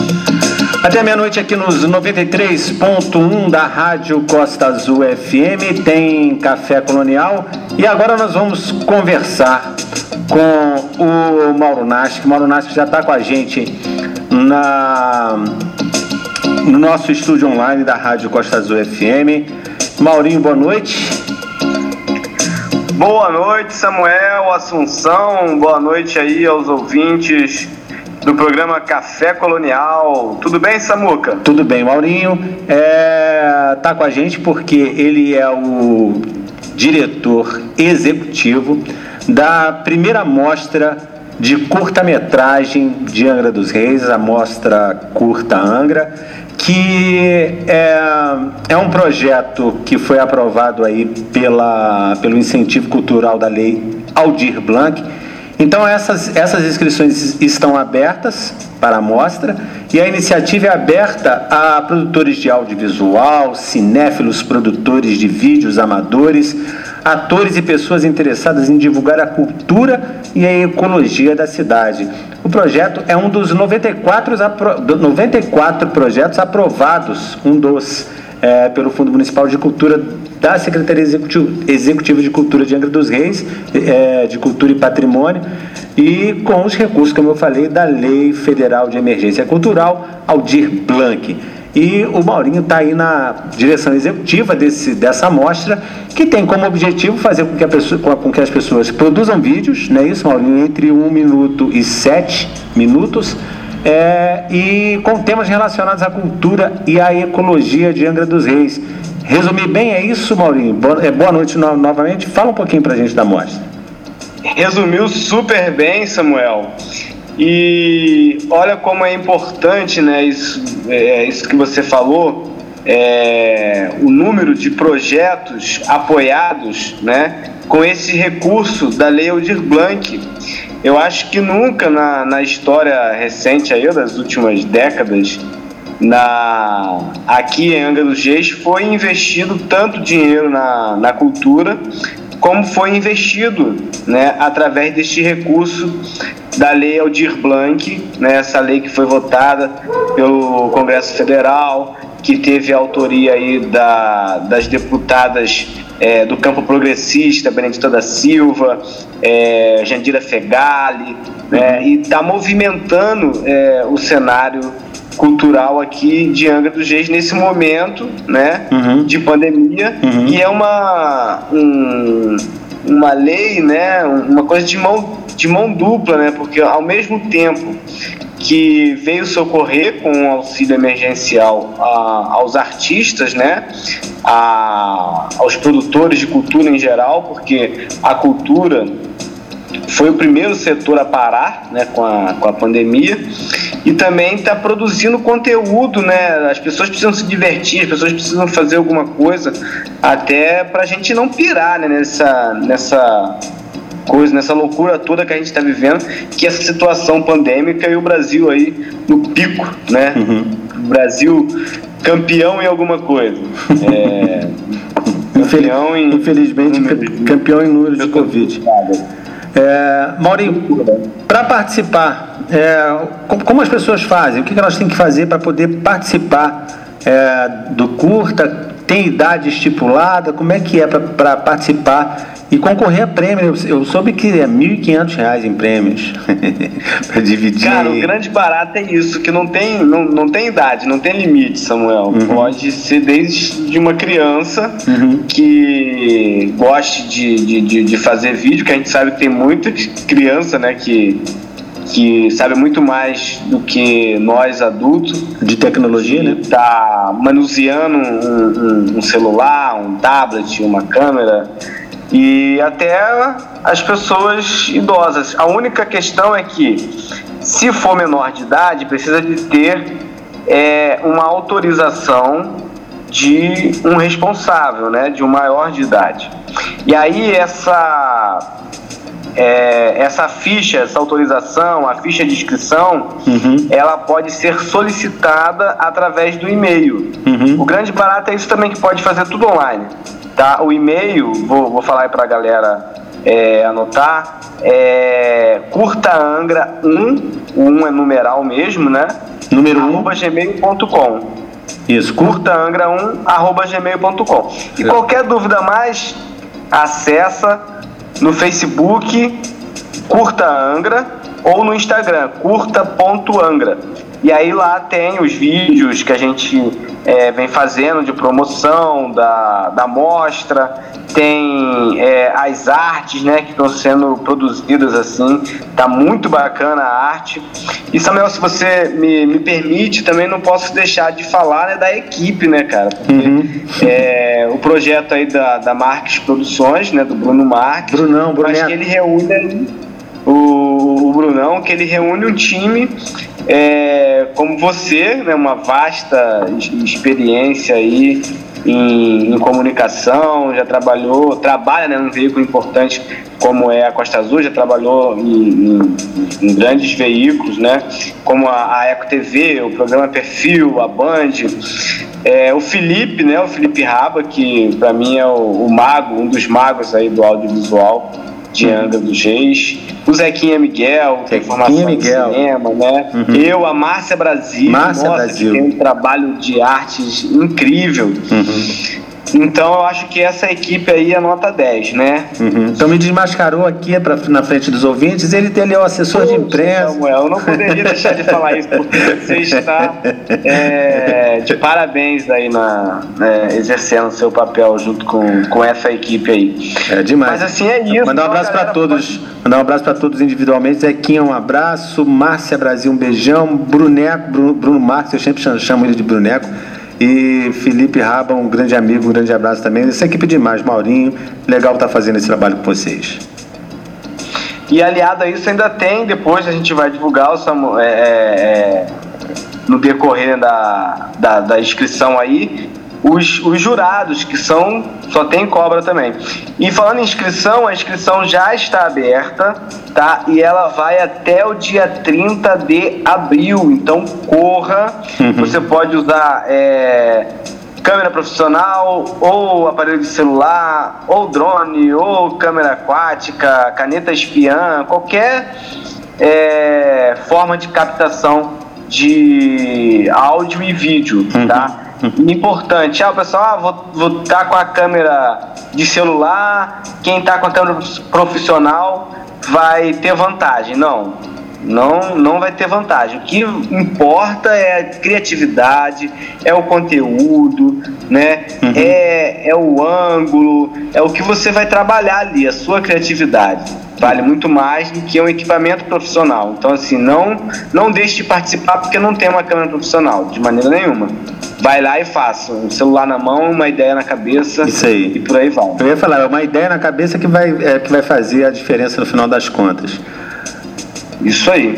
Até meia-noite aqui nos 93.1 da Rádio Costa Azul FM tem Café Colonial e agora nós vamos conversar com o Mauro Nasc. Mauro Nasc já está com a gente na, no nosso estúdio online da Rádio Costa Azul FM. Maurinho, boa noite. Boa noite, Samuel, Assunção, boa noite aí aos ouvintes do programa Café Colonial. Tudo bem, Samuca? Tudo bem, Maurinho. É, tá com a gente porque ele é o diretor executivo da primeira mostra de curta-metragem de Angra dos Reis, a mostra Curta Angra, que é, é um projeto que foi aprovado aí pela, pelo incentivo cultural da lei Aldir Blanc então essas, essas inscrições estão abertas para a mostra e a iniciativa é aberta a produtores de audiovisual, cinéfilos, produtores de vídeos, amadores, atores e pessoas interessadas em divulgar a cultura e a ecologia da cidade. O projeto é um dos 94, 94 projetos aprovados, um dos é, pelo Fundo Municipal de Cultura da Secretaria Executiva de Cultura de Angra dos Reis, é, de Cultura e Patrimônio, e com os recursos, como eu falei, da Lei Federal de Emergência Cultural, Aldir Blanc. E o Maurinho está aí na direção executiva desse, dessa amostra, que tem como objetivo fazer com que, pessoa, com que as pessoas produzam vídeos, não é isso, Maurinho? Entre um minuto e sete minutos, é, e com temas relacionados à cultura e à ecologia de Angra dos Reis. Resumir bem é isso, Maurinho? Boa, é, noite no, novamente. Fala um pouquinho para a gente da mostra. Resumiu super bem, Samuel. E olha como é importante, né, isso, é, isso que você falou, é, o número de projetos apoiados, né, com esse recurso da Lei Aldir Blanc. Eu acho que nunca na, na história recente aí, das últimas décadas, na, aqui em Angra dos Reis foi investido tanto dinheiro na, na cultura como foi investido né, através deste recurso da lei Aldir Blanc, né, essa lei que foi votada pelo Congresso Federal, que teve a autoria aí da, das deputadas é, do campo progressista, Benedita da Silva, é, Jandira Fegali, né, e está movimentando é, o cenário cultural aqui de Angra dos Reis nesse momento né, uhum. de pandemia, uhum. e é uma, um, uma lei, né, uma coisa de mão, de mão dupla, né, porque ao mesmo tempo que veio socorrer com o auxílio emergencial a, aos artistas, né, a, aos produtores de cultura em geral, porque a cultura foi o primeiro setor a parar né, com, a, com a pandemia e também está produzindo conteúdo, né? As pessoas precisam se divertir, as pessoas precisam fazer alguma coisa até para a gente não pirar né, nessa, nessa coisa, nessa loucura toda que a gente está vivendo, que é essa situação pandêmica e o Brasil aí no pico, né? Uhum. O Brasil campeão em alguma coisa. É, [LAUGHS] campeão em, Infelizmente, campeão em número de Covid. É, Maurinho, para participar, é, como as pessoas fazem? O que elas têm que fazer para poder participar é, do curta? Tem idade estipulada? Como é que é para participar e concorrer a prêmio? Eu, soube que é R$ 1.500 em prêmios [LAUGHS] para dividir. Cara, o grande barato é isso, que não tem, não, não tem idade, não tem limite, Samuel. Uhum. Pode ser desde uma criança uhum. que goste de, de, de, de fazer vídeo, que a gente sabe que tem muita criança né, que que sabe muito mais do que nós adultos. De tecnologia, né? Tá manuseando um, um, um celular, um tablet, uma câmera e até as pessoas idosas. A única questão é que se for menor de idade, precisa de ter é, uma autorização de um responsável, né, de um maior de idade. E aí essa é, essa ficha, essa autorização, a ficha de inscrição, uhum. ela pode ser solicitada através do e-mail. Uhum. O grande barato é isso também que pode fazer tudo online. Tá? O e-mail, vou, vou falar aí para a galera é, anotar, é curtaangra 1, o 1 é numeral mesmo, né? Número 1. Arroba gmail.com. Isso, curtaangra1, arroba gmail.com. E qualquer dúvida mais, acessa no Facebook Curta Angra ou no Instagram curta.angra. E aí lá tem os vídeos que a gente é, vem fazendo de promoção da, da mostra, tem é, as artes né, que estão sendo produzidas assim, tá muito bacana a arte. E Samuel, se você me, me permite, também não posso deixar de falar né, da equipe, né, cara? Porque uhum. é, o projeto aí da, da Marques Produções, né, do Bruno Marques, Brunão, Bruno. mas que ele reúne o, o Brunão, que ele reúne um time é, como você, né, uma vasta experiência aí em, em, comunicação, já trabalhou, trabalha né, num veículo importante como é a Costa Azul, já trabalhou em, em, em grandes veículos, né, como a, a Eco TV, o programa Perfil, a Band, é, o Felipe, né, o Felipe Raba, que para mim é o, o mago, um dos magos aí do audiovisual de Angra dos Reis, o Zequinha Miguel, que é informação Miguel. cinema, né? Uhum. Eu, a Márcia Brasil, Márcia nossa, Brasil. que tem um trabalho de artes incrível. Uhum. Então eu acho que essa equipe aí é nota 10, né? Uhum. Então me desmascarou aqui pra, na frente dos ouvintes, ele tem ali o assessor Poxa, de imprensa. Samuel, eu não poderia deixar de falar isso, porque você está é, de parabéns aí na, é, exercendo o seu papel junto com, com essa equipe aí. É demais. Mas assim é isso. Mandar um abraço para todos. Pode... Mandar um abraço para todos individualmente. Zequinha, um abraço. Márcia Brasil, um beijão. Bruneco, Bruno, Bruno Marques, eu sempre chamo ele de Bruneco. E Felipe Raba, um grande amigo, um grande abraço também. Essa equipe demais, Maurinho, legal estar tá fazendo esse trabalho com vocês. E aliado a isso ainda tem, depois a gente vai divulgar o Samu, é, é, é no decorrer da, da, da inscrição aí, os, os jurados, que são só tem cobra também. E falando em inscrição, a inscrição já está aberta, tá? E ela vai até o dia 30 de abril. Então corra. Uhum. Você pode usar é, câmera profissional, ou aparelho de celular, ou drone, ou câmera aquática, caneta espiã, qualquer é, forma de captação de áudio e vídeo, uhum. tá? Importante. Ah, o pessoal, ah, vou estar tá com a câmera de celular, quem está com a câmera profissional vai ter vantagem. Não, não, não vai ter vantagem. O que importa é a criatividade, é o conteúdo, né? Uhum. É, é o ângulo, é o que você vai trabalhar ali, a sua criatividade. Vale muito mais do que um equipamento profissional. Então, assim, não, não deixe de participar porque não tem uma câmera profissional, de maneira nenhuma vai lá e faça. Um celular na mão, uma ideia na cabeça. Isso aí. E por aí vai. Eu ia falar, é uma ideia na cabeça que vai, é, que vai fazer a diferença no final das contas. Isso aí.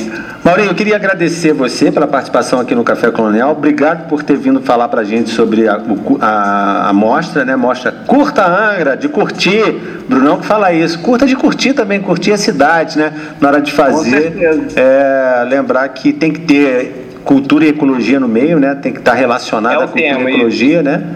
Maurinho, eu queria agradecer você pela participação aqui no Café Colonial. Obrigado por ter vindo falar pra gente sobre a, a, a mostra, né? Mostra Curta Angra, de curtir. Brunão que fala isso. Curta de curtir também, curtir a cidade, né? Na hora de fazer. É, lembrar que tem que ter cultura e ecologia no meio, né? Tem que estar relacionada é à cultura tema, e ecologia, né?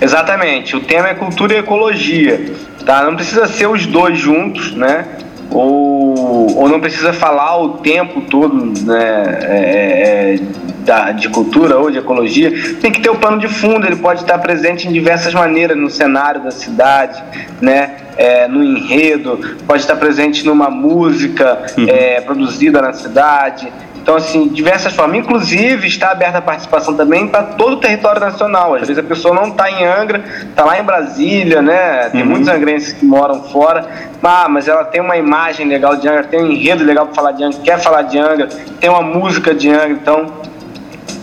Exatamente. O tema é cultura e ecologia, tá? Não precisa ser os dois juntos, né? Ou, ou não precisa falar o tempo todo, né? É, é, da, de cultura ou de ecologia, tem que ter o plano de fundo, ele pode estar presente em diversas maneiras no cenário da cidade, né? É, no enredo, pode estar presente numa música uhum. é, produzida na cidade. Então, assim, diversas formas. Inclusive, está aberta a participação também para todo o território nacional. Às vezes a pessoa não está em Angra, está lá em Brasília, né? Tem uhum. muitos angrenses que moram fora. Ah, mas ela tem uma imagem legal de Angra, tem um enredo legal para falar de Angra, quer falar de Angra, tem uma música de Angra. Então,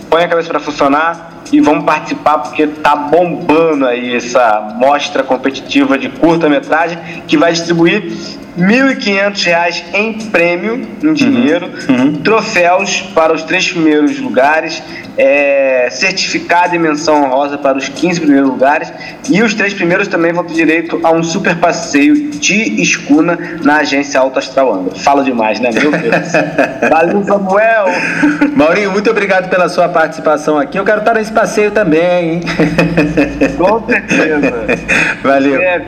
põe a cabeça para funcionar e vamos participar porque tá bombando aí essa mostra competitiva de curta-metragem que vai distribuir R$ 1.500 em prêmio, em dinheiro, Uhum. troféus para os três primeiros lugares, é, certificado e menção honrosa para os 15 primeiros lugares, e os três primeiros também vão ter direito a um super passeio de escuna na agência Alto Astral Angra. Fala demais, né, meu Deus? [LAUGHS] Valeu, Samuel! Maurinho, muito obrigado pela sua participação aqui. Eu quero estar nesse passeio também, hein? Com certeza. [LAUGHS] Valeu. É.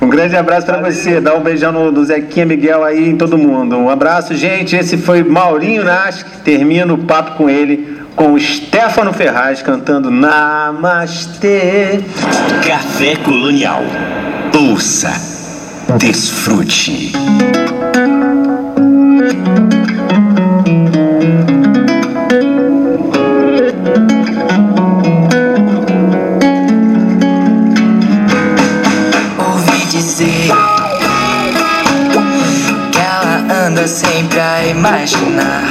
Um grande abraço pra você. Dá um beijão no, no Zequinha Miguel aí em todo mundo. Um abraço, gente. Esse foi Maurinho Nash. Termina o papo com ele, com o Stefano Ferraz cantando Namastê. Café Colonial. Ouça, desfrute. Anda sempre a imaginar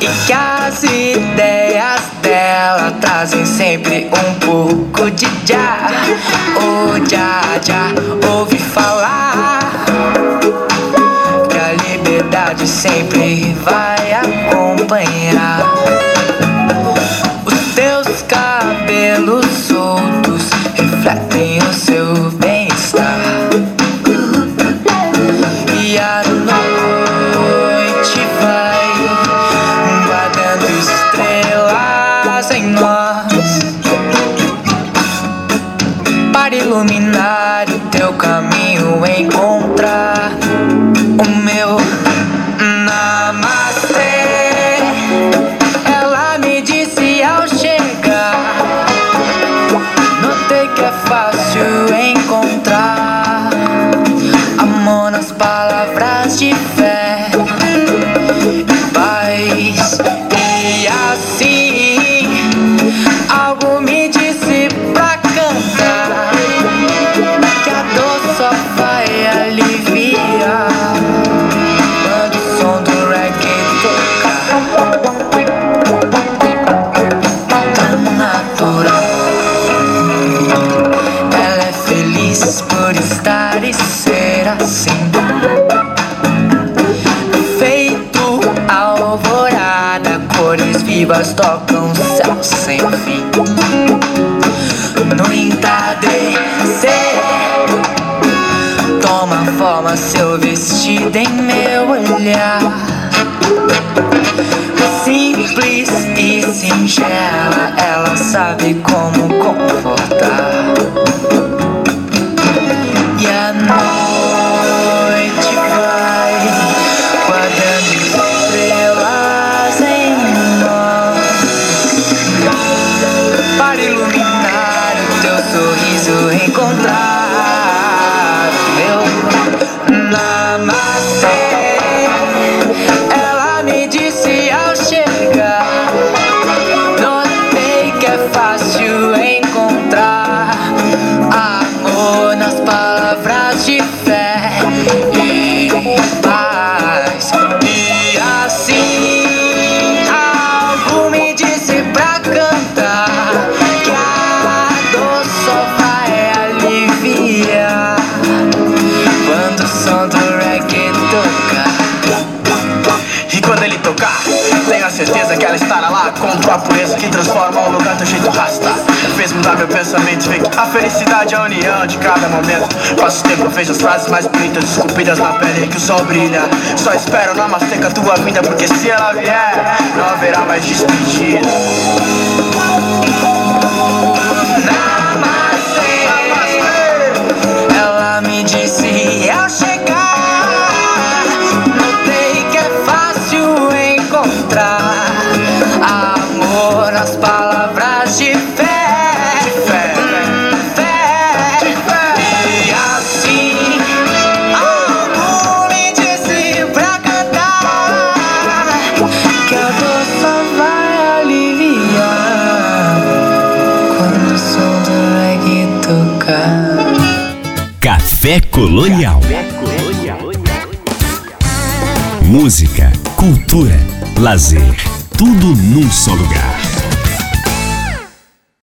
e que as ideias dela trazem sempre um pouco de já. Oh, já, já, ouvi falar que a liberdade sempre vai acompanhar. A felicidade é a união de cada momento. Passo tempo, vejo as frases mais bonitas esculpidas na pele que o sol brilha. Só espero namastê com a tua vinda Porque se ela vier, não haverá mais despedida Café Colonial. Música, cultura, lazer, tudo num só lugar.